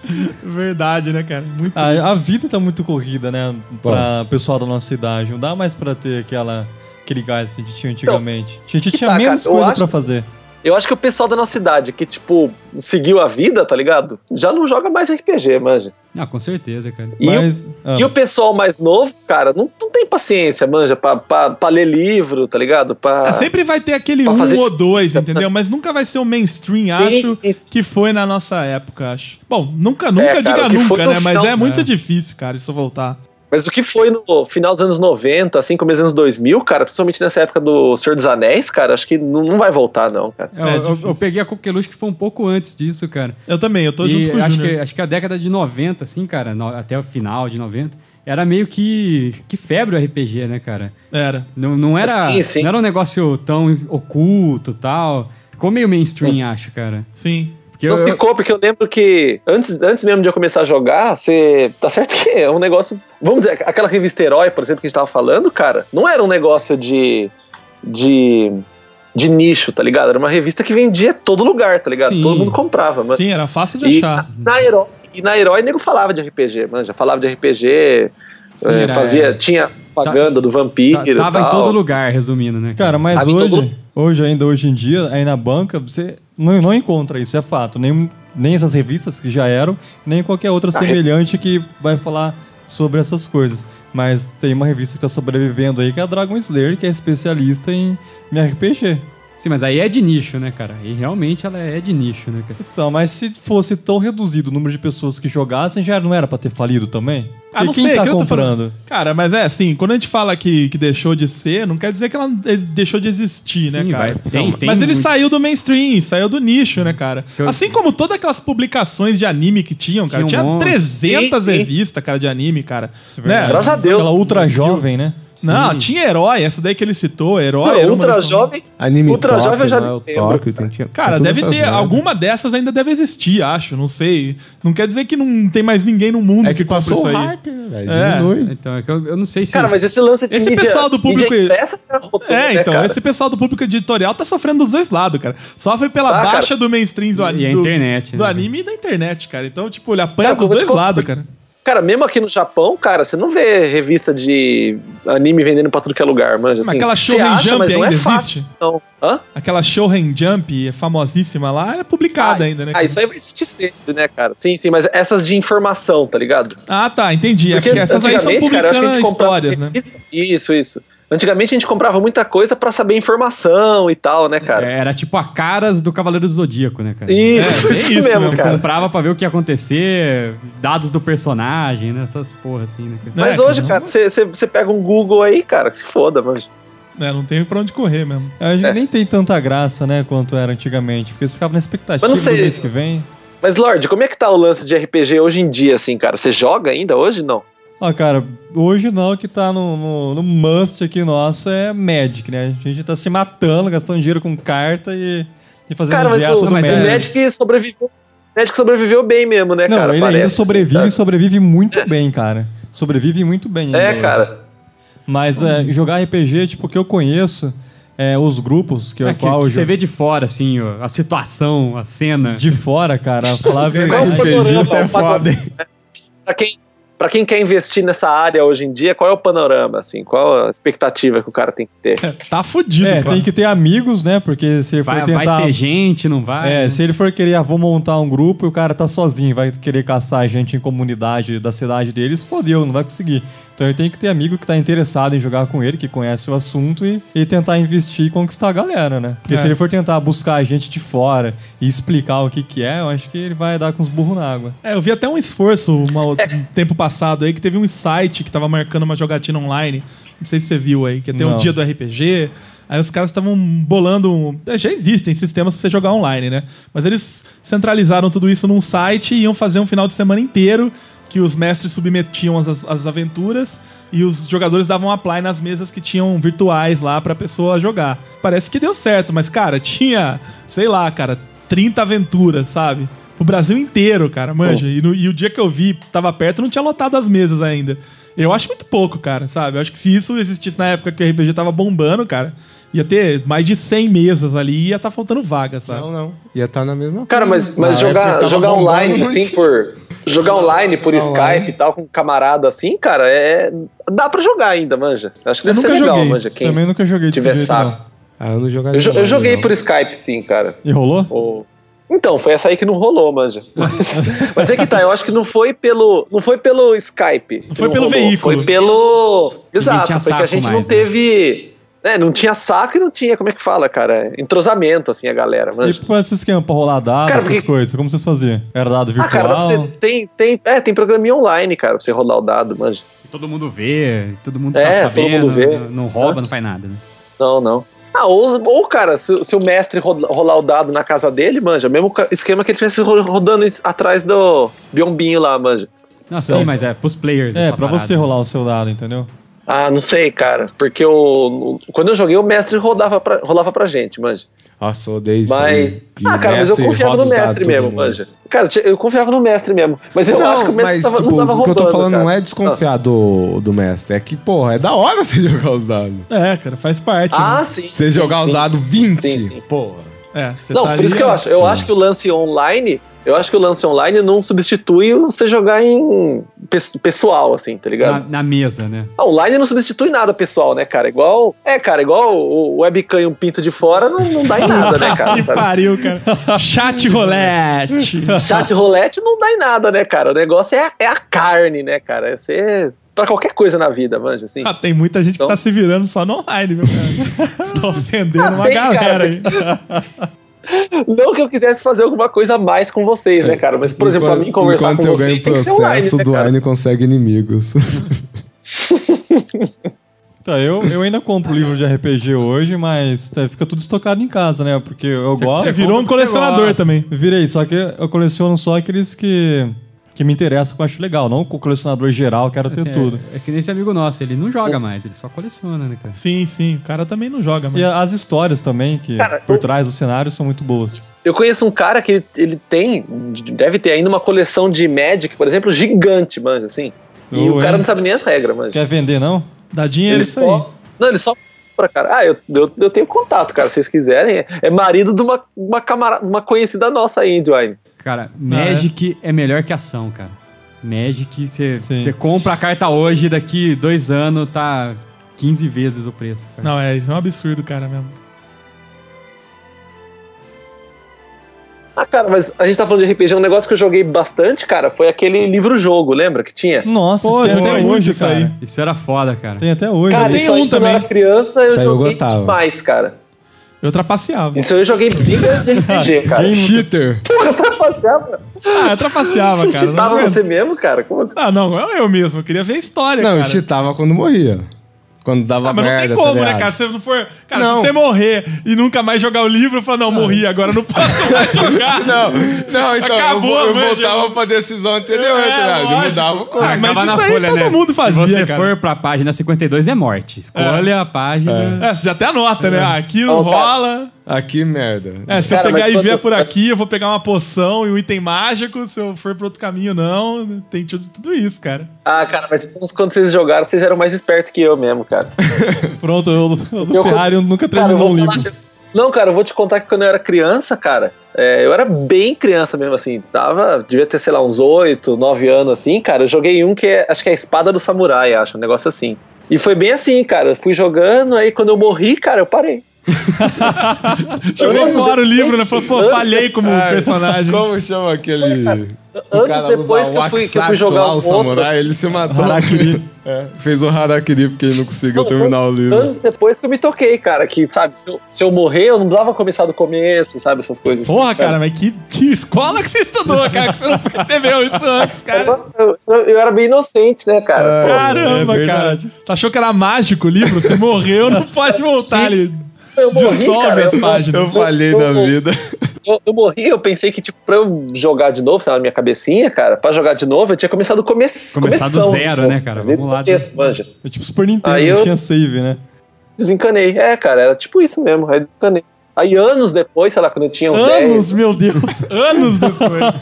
Verdade, né, cara? Muito. A, a vida tá muito corrida, né? Pra pessoal da nossa idade. Não dá mais pra ter aquela, aquele gás que a gente tinha antigamente. a gente tinha tá, menos cara, coisa acho- pra fazer. Eu acho que o pessoal da nossa idade que, tipo, seguiu a vida, tá ligado? Já não joga mais RPG, manja. Ah, com certeza, cara. E, Mas, ah, o, e o pessoal mais novo, cara, não, não tem paciência, manja, pra, pra, pra ler livro, tá ligado? Pra... É, sempre vai ter aquele um fazer ou dois, entendeu? Mas nunca vai ser o mainstream, acho, Sim, sim. que foi na nossa época, acho. Bom, nunca, nunca cara, diga nunca, né? Mas final- é muito É. difícil, cara, isso voltar. Mas o que foi no final dos anos 90, assim, começo dos anos 2000, cara, principalmente nessa época do Senhor dos Anéis, cara, acho que não, vai voltar, não, cara. É, É eu- eu, eu peguei a Coqueluche que foi um pouco antes disso, cara. Eu também, eu tô e junto com o acho que, acho que a década de 90, assim, cara, no- até o final de 90, era meio que, que febre o RPG, né, cara? Era. Não, não, era, Sim, sim. não era um negócio tão oculto e tal. Ficou meio mainstream, acho, cara. Sim. Porque Não eu, ficou, porque eu lembro que antes, antes mesmo de eu começar a jogar, você. Tá certo que é um negócio. Vamos dizer, aquela revista Herói, por exemplo, que a gente tava falando, cara, não era um negócio de. de. de nicho, tá ligado? Era uma revista que vendia em todo lugar, tá ligado? Sim. Todo mundo comprava, mano. Sim, era fácil de E achar. na Herói, e na Herói, nego falava de RPG, mano. Já falava de RPG, Sim, era- fazia. Tinha propaganda do Vampiro. e tava em todo lugar, resumindo, né? Cara, mas Tava em todo hoje, hoje, ainda hoje em dia, aí na banca, você não, não encontra isso, é fato. Nem, nem essas revistas que já eram, nem qualquer outra Ah, semelhante que vai falar sobre essas coisas. Mas tem uma revista que está sobrevivendo aí, que é a Dragon Slayer, que é especialista em, em RPG. Sim, mas aí é de nicho, né, cara? E realmente ela é de nicho, né, cara? Então, mas se fosse tão reduzido o número de pessoas que jogassem, já não era pra ter falido também? Ah, não quem sei, tá que eu tô comprando? falando. Cara, mas é assim, quando a gente fala que, que deixou de ser, não quer dizer que ela deixou de existir, né, Sim, cara? vai. Tem- tem mas ele muito. saiu do mainstream, saiu do nicho, né, cara? Eu- Assim como todas aquelas publicações de anime que tinham, cara. Tinha Tinha, um monte. 300 Sim, sim. revistas, cara, de anime, cara. Isso é verdade. Graças a Deus. Aquela ultra jovem, né? Não, tinha herói, essa daí que ele citou, herói. Não, Ultra Jovem. Anime Ultra Tóquio, Jovem eu já né, não o lembro, Tóquio, cara. tem- tinha- Cara, deve ter. merda. Alguma dessas ainda deve existir, acho. Não sei. Não quer dizer que não tem mais ninguém no mundo É que compra passou isso aí. hype, né? É. Diminui. Então, é que eu, eu não sei se. Cara, mas esse lance de Esse mídia- pessoal do público- impressa rodando, É, né, então, cara? esse pessoal do público editorial tá sofrendo dos dois lados, cara. Sofre pela Tá, cara. baixa do mainstream do, E a do- internet, do né, anime e da internet, cara. Então, tipo, ele apanha Cara, dos dois lados, cara. Cara, mesmo aqui no Japão, cara, você não vê revista de anime vendendo pra tudo que é lugar, manja. Mas Assim, aquela você Shonen acha, Jump mas não é ainda fácil, existe? não. Hã? Aquela Shonen Jump famosíssima lá, é publicada ah, ainda, né? Ah, cara? isso aí vai existir sempre, né, cara? Sim, sim, mas essas de informação, tá ligado? Ah, tá, entendi. Porque essas aí são cara, publicando comprava histórias, né? Isso, isso. Antigamente a gente comprava muita coisa pra saber informação e tal, né, cara? Era tipo a caras do Cavaleiro do Zodíaco, né, cara? Isso, É, isso, isso mesmo, cara. Comprava pra ver o que ia acontecer, dados do personagem, né? Essas porra assim, né? cara? Mas É, hoje, cara, você- pega um Google aí, cara, que se foda, manja. É, não tem pra onde correr mesmo. A gente É. nem tem tanta graça, né, quanto era antigamente. Porque você ficava na expectativa do mês que vem. Mas, Lorde, como é que tá o lance de RPG hoje em dia, assim, cara? Você joga ainda hoje? Não. Ó, cara, hoje não, o que tá no, no, no must aqui nosso é Magic, né? A gente tá se matando, gastando dinheiro com carta e, e fazendo Cara, mas dieta o, do mas o é- Magic. Magic sobreviveu. O Magic sobreviveu bem mesmo, né, Não, cara? ele ainda Parece, sobrevive assim, e sabe? sobrevive muito bem, cara. Sobrevive muito bem. É, cara. Mas é, jogar RPG, tipo, que eu conheço, é, os grupos que, É, que, qual que você vê de fora, assim, ó, a situação, a cena. de fora, cara, a falar a Qual é o é O foda? Pra quem, pra quem quer investir nessa área hoje em dia, qual é o panorama, assim? Qual a expectativa que o cara tem que ter? Tá fudido, É, claro. tem que ter amigos, né? Porque se ele for vai, tentar. vai ter gente, não vai? É, né? se ele for querer, ah, vou montar um grupo e o cara tá sozinho, vai querer caçar gente em comunidade da cidade deles, fodeu, não vai conseguir. Então ele tem que ter amigo que tá interessado em jogar com ele, que conhece o assunto e, e tentar investir e conquistar a galera, né? Porque É. se ele for tentar buscar gente de fora e explicar o que que é, eu acho que ele vai dar com os burros na água. É, eu vi até um esforço uma, um tempo passado aí que teve um site que tava marcando uma jogatina online. Não sei se você viu aí, que ia ter um dia do RPG. Aí os caras estavam bolando. um- é, Já existem sistemas pra você jogar online, né? Mas eles centralizaram tudo isso num site e iam fazer um final de semana inteiro que os mestres submetiam as, as aventuras e os jogadores davam apply nas mesas que tinham virtuais lá pra pessoa jogar. Parece que deu certo, mas, cara, tinha, sei lá, cara, 30 aventuras, sabe? O Brasil inteiro, cara, manja. E, no- e o dia que eu vi, tava perto, não tinha lotado as mesas ainda. Eu acho muito pouco, cara, sabe? Eu acho que se isso existisse na época que o RPG tava bombando, cara, ia ter mais de 100 mesas ali e ia tá faltando vaga, sabe? Não, não. Ia estar na mesma Cara, coisa. mas, mas época jogar, tava jogar online, não assim, por. Jogar online por Online. Skype e tal, com um camarada assim, cara, é. Dá pra jogar ainda, manja. Acho que Eu deve ser legal, joguei. manja. Quem Também nunca joguei tiver jeito, saco. não. Ah, eu não jogaria Eu, jo- eu joguei não. por Skype, sim, cara. E rolou? O- Então, foi essa aí que não rolou, manja. Mas, mas é que tá, eu acho que não foi pelo, não foi pelo Skype. Não foi pelo rolou, veículo. Foi pelo. Exato, foi que a gente não mais, né? É, não tinha saco e não tinha, como é que fala, cara? Entrosamento, assim, a galera, E manja. qual é esse esquema pra rolar dados, Cara, essas porque- coisas? Como vocês faziam? Era dado Ah, virtual? cara, dá pra você, tem, tem, é, tem programinha online, cara, pra você rodar o dado, manja. Todo mundo vê, todo mundo É, tá todo sabendo, mundo vê. Não, não rouba, não faz nada, né? Não, não. Ah, ou, ou cara, se, se o mestre rolar o dado na casa dele, manja, mesmo esquema que ele estivesse ro- rodando atrás do biombinho lá, manja. Não, sim, Então- mas é pros players. É, pra parada. você rolar o seu dado, entendeu? Ah, não sei, cara, porque o, quando eu joguei, o mestre rodava pra, rolava pra gente, manja. Nossa, eu odeio isso. Mas. aí. Ah, cara, mas eu confiava no mestre mesmo, mundo. manja. Cara, eu confiava no mestre mesmo. Mas eu não, acho que o mestre mas, tava, tipo, não tava o que eu tô falando não cara. é desconfiar do, do mestre. É que, porra, é da hora você jogar os dados. É, cara, faz parte. Ah, né? sim. Você sim, jogar sim. os dados 20, Sim, sim. porra. É, você Não, tá por isso que eu ó. acho. Eu acho que o lance online Eu acho que o lance online não substitui você jogar em pe- pessoal, assim, tá Na, ligado? na mesa, né? Ah, online não substitui nada pessoal, né, cara? Igual. É, cara, igual o webcam e um pinto de fora não, não dá em nada, né, cara? que Sabe? pariu, cara. Chat rolete. Chat rolete não dá em nada, né, cara? O negócio é a, é a carne, né, cara? É ser. Pra qualquer coisa na vida, manja, assim. Ah, tem muita gente que Então- tá se virando só no online, viu, cara? tá ofendendo Ah, uma tem, galera cara. aí. Não que eu quisesse fazer alguma coisa a mais com vocês, né, cara? Mas, por exemplo, pra mim conversar Enquanto com eu vocês tem que ser online, né, o cara? Duane consegue inimigos. Tá, eu, eu ainda compro livro de RPG hoje, mas tá, fica tudo estocado em casa, né? Porque eu gosto. Você virou um colecionador também. Virei, só que eu coleciono só aqueles que, que me interessam, que eu acho legal. Não com o colecionador geral, quero ter Assim, tudo. É, é que nem esse amigo nosso, ele não joga mais, ele só coleciona, né, cara? Sim, sim. O cara também não joga, mas... E as histórias também, que Cara, por eu- trás do cenário, são muito boas. Eu conheço um cara que ele, ele tem, deve ter ainda uma coleção de Magic, por exemplo, gigante, manja, assim. E o cara não sabe nem as regras, manja. Quer vender, não? Dá dinheiro Ele isso aí. só. Não, ele só compra, cara. Ah, eu, eu, eu tenho contato, cara, se vocês quiserem. É, é marido de uma, uma, camarada, uma conhecida nossa aí, Dwayne. Cara, Magic é. melhor que ação, cara. Magic, você compra a carta hoje, daqui dois anos tá 15 vezes o preço. Cara. Não, é, isso é um absurdo, cara, mesmo. Ah, cara, mas a gente tá falando de RPG, um negócio que eu joguei bastante, cara, foi aquele livro-jogo, lembra que tinha? Nossa, Pô, isso tem já até hoje, isso aí. cara. Isso era foda, cara. Tem até hoje. Cara, tem isso aí um quando eu também. era criança eu eu joguei gostava. demais, cara. Eu trapaceava. Isso aí eu joguei bem antes de RPG, cara. Cheater. Porra, eu trapaceava. Ah, eu trapaceava, Você cara. Não, cheatava você mesmo, cara? Como assim? ah, não, não é eu mesmo. Eu queria ver a história, Não, eu cara. cheatava quando morria. Quando dava Ah, mas não merda, tem tá como, né, ligado? cara? Se não for. Cara, Não. se você morrer e nunca mais jogar o livro, eu falo, não, morri, agora eu não posso mais jogar. Não, não, então Acabou, eu, eu voltava pra decisão anterior, É, tá ligado? Eu mudava o corpo. Ah, mas isso na aí folha, todo né? mundo fazia, Se você cara. for pra página 52, é morte. Escolha a página. É, você já até anota, né? Ah, aqui não rola. Aqui, merda. É, se Cara, eu pegar e quando- vier por aqui, eu vou pegar uma poção e um item mágico. Se eu for pro outro caminho, não. Tem tudo, tudo isso, cara. Ah, cara, mas quando vocês jogaram, vocês eram mais espertos que eu mesmo, cara. Pronto, eu, eu do Eu- Ferrari eu nunca Cara, eu terminou um falar- livro. Não, cara, eu vou te contar que quando eu era criança, cara, é, eu era bem criança mesmo, assim, tava, devia ter, sei lá, uns 8, 9 anos, assim, cara, eu joguei um que é, acho que é a Espada do Samurai, acho, um negócio assim. E foi bem assim, cara, eu fui jogando, aí quando eu morri, cara, eu parei. Jogou fora o livro, né? Falou, pô, falhei como Ai, personagem. Como chama aquele. Anos cara depois que eu fui, que eu fui jogar lá, o outro, samurai, assim, ele se matou. Harakiri. É, fez o Harakiri porque ele não conseguiu Não, terminar o livro. anos depois que eu me toquei, cara, que, sabe, se eu, se eu morrer, eu não precisava começar do começo, sabe, essas coisas Porra, assim, sabe? cara, mas que, que escola que você estudou, cara? Que você não percebeu isso antes, cara. Eu, eu- eu era bem inocente, né, cara? Pô, Caramba, é cara. verdade. Tu achou que era mágico o livro? Você morreu, não pode voltar ali. Eu morri, Dissolve cara. as eu- páginas. Eu falhei eu- da eu- vida. Eu, eu morri, eu pensei que, tipo, pra eu jogar de novo, sei lá, na minha cabecinha, cara, pra jogar de novo, eu tinha começado do começo. Começar do zero, tipo, né, cara? Vamos lá, o começo, des- manja. É tipo Super Nintendo, Aí não eu- tinha save, né? Desencanei. É, cara, era tipo isso mesmo, aí desencanei. Aí anos depois, sei lá, quando eu tinha uns Anos, meu Deus. Anos depois.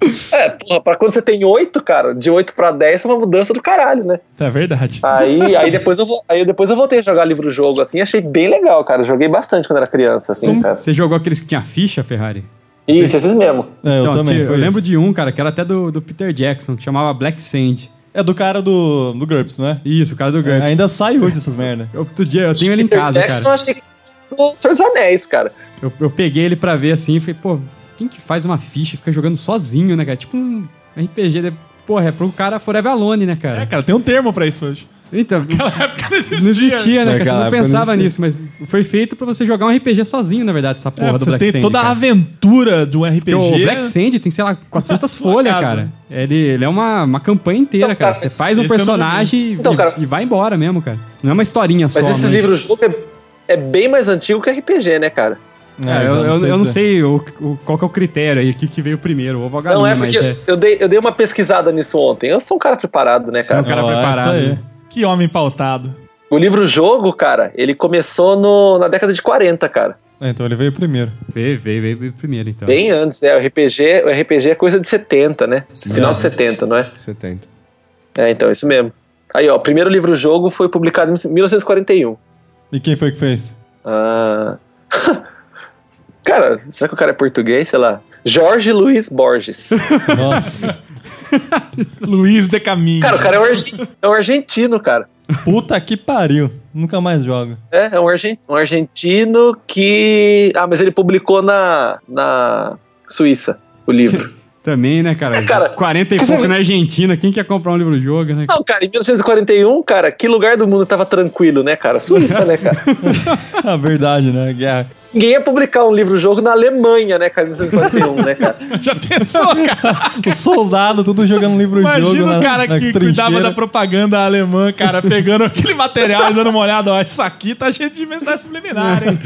10. É, porra, pra quando você tem 8, cara, de 8 pra 10 é uma mudança do caralho, né? É verdade. Aí, aí, depois, eu, aí depois eu voltei a jogar livro-jogo, assim, achei bem legal, cara. Joguei bastante quando era criança, assim, Como- cara. Você jogou aqueles que tinha ficha, Ferrari? Isso, esses mesmo. É, eu Então, também. foi eu lembro de um, cara, que era até do, do Peter Jackson, que chamava Black Sand. É do cara do, do GURPS, não é? Isso, o cara do GURPS. Ainda sai hoje essas merda. Eu, outro dia, eu tenho ele em Peter casa, Jackson, cara. eu achei que do Senhor dos Anéis, cara. Eu, eu peguei ele pra ver assim e falei, pô, quem que faz uma ficha e fica jogando sozinho, né, cara? Tipo um RPG, né? Porra, é pro cara Forever Alone, né, cara? É, cara, tem um termo pra isso hoje. Então, Naquela época não existia. não existia, né, cara? Você não não pensava existia. nisso, mas foi feito pra você jogar um RPG sozinho, na verdade, essa É, porra do você Black tem Sand, toda a cara. aventura do RPG. Porque o Black Sand tem, sei lá, 400 sua folhas, casa. cara. Ele, ele é uma, uma campanha inteira, Então, cara. cara, Você faz um não personagem Então, e, cara, e vai embora mesmo, cara. Não é uma historinha só. Mas esse né? livro-jogo é, é bem mais antigo que RPG, né, cara? É, eu, já eu, eu não dizer. sei o, o- qual que é o critério aí, o que, que veio primeiro, o ovo ou a galinha, Não é porque é, eu, dei, eu dei uma pesquisada nisso ontem. Eu sou um cara preparado, né, é um cara? cara Ó, preparado. né? Que homem pautado. O livro-jogo, cara, ele começou no- na década de 40, cara. É, então ele veio primeiro. Veio, veio, veio, veio primeiro, então. Bem antes, né? O RPG, o RPG é coisa de 70, né? Final de 70, não é? 70. É, então, isso mesmo. Aí, ó, o primeiro livro-jogo foi publicado em 1941. E quem foi que fez? Ah. cara, será que o cara é português? Sei lá. Jorge Luiz Borges. Nossa. Luiz de Caminho. Cara, o cara é um, argen- é um argentino, cara. Puta que pariu. Nunca mais joga. É, é um, argen- um argentino que. Ah, mas ele publicou na, na Suíça o livro. Também, né, cara? É, cara, 40 e pouco você- na Argentina. Quem quer comprar um livro-jogo, né? Não, cara, em 1941, cara, que lugar do mundo tava tranquilo, né, cara? Suíça, né, cara? A verdade, né? Guerra. Ninguém ia publicar um livro-jogo na Alemanha, né, cara, em 1941, né, cara? Já pensou, cara? O soldado, tudo jogando livro-jogo Imagina na, o cara na que cuidava da propaganda alemã, cara, pegando aquele material e dando uma olhada. Ó, isso aqui tá cheio de mensagem subliminar, hein?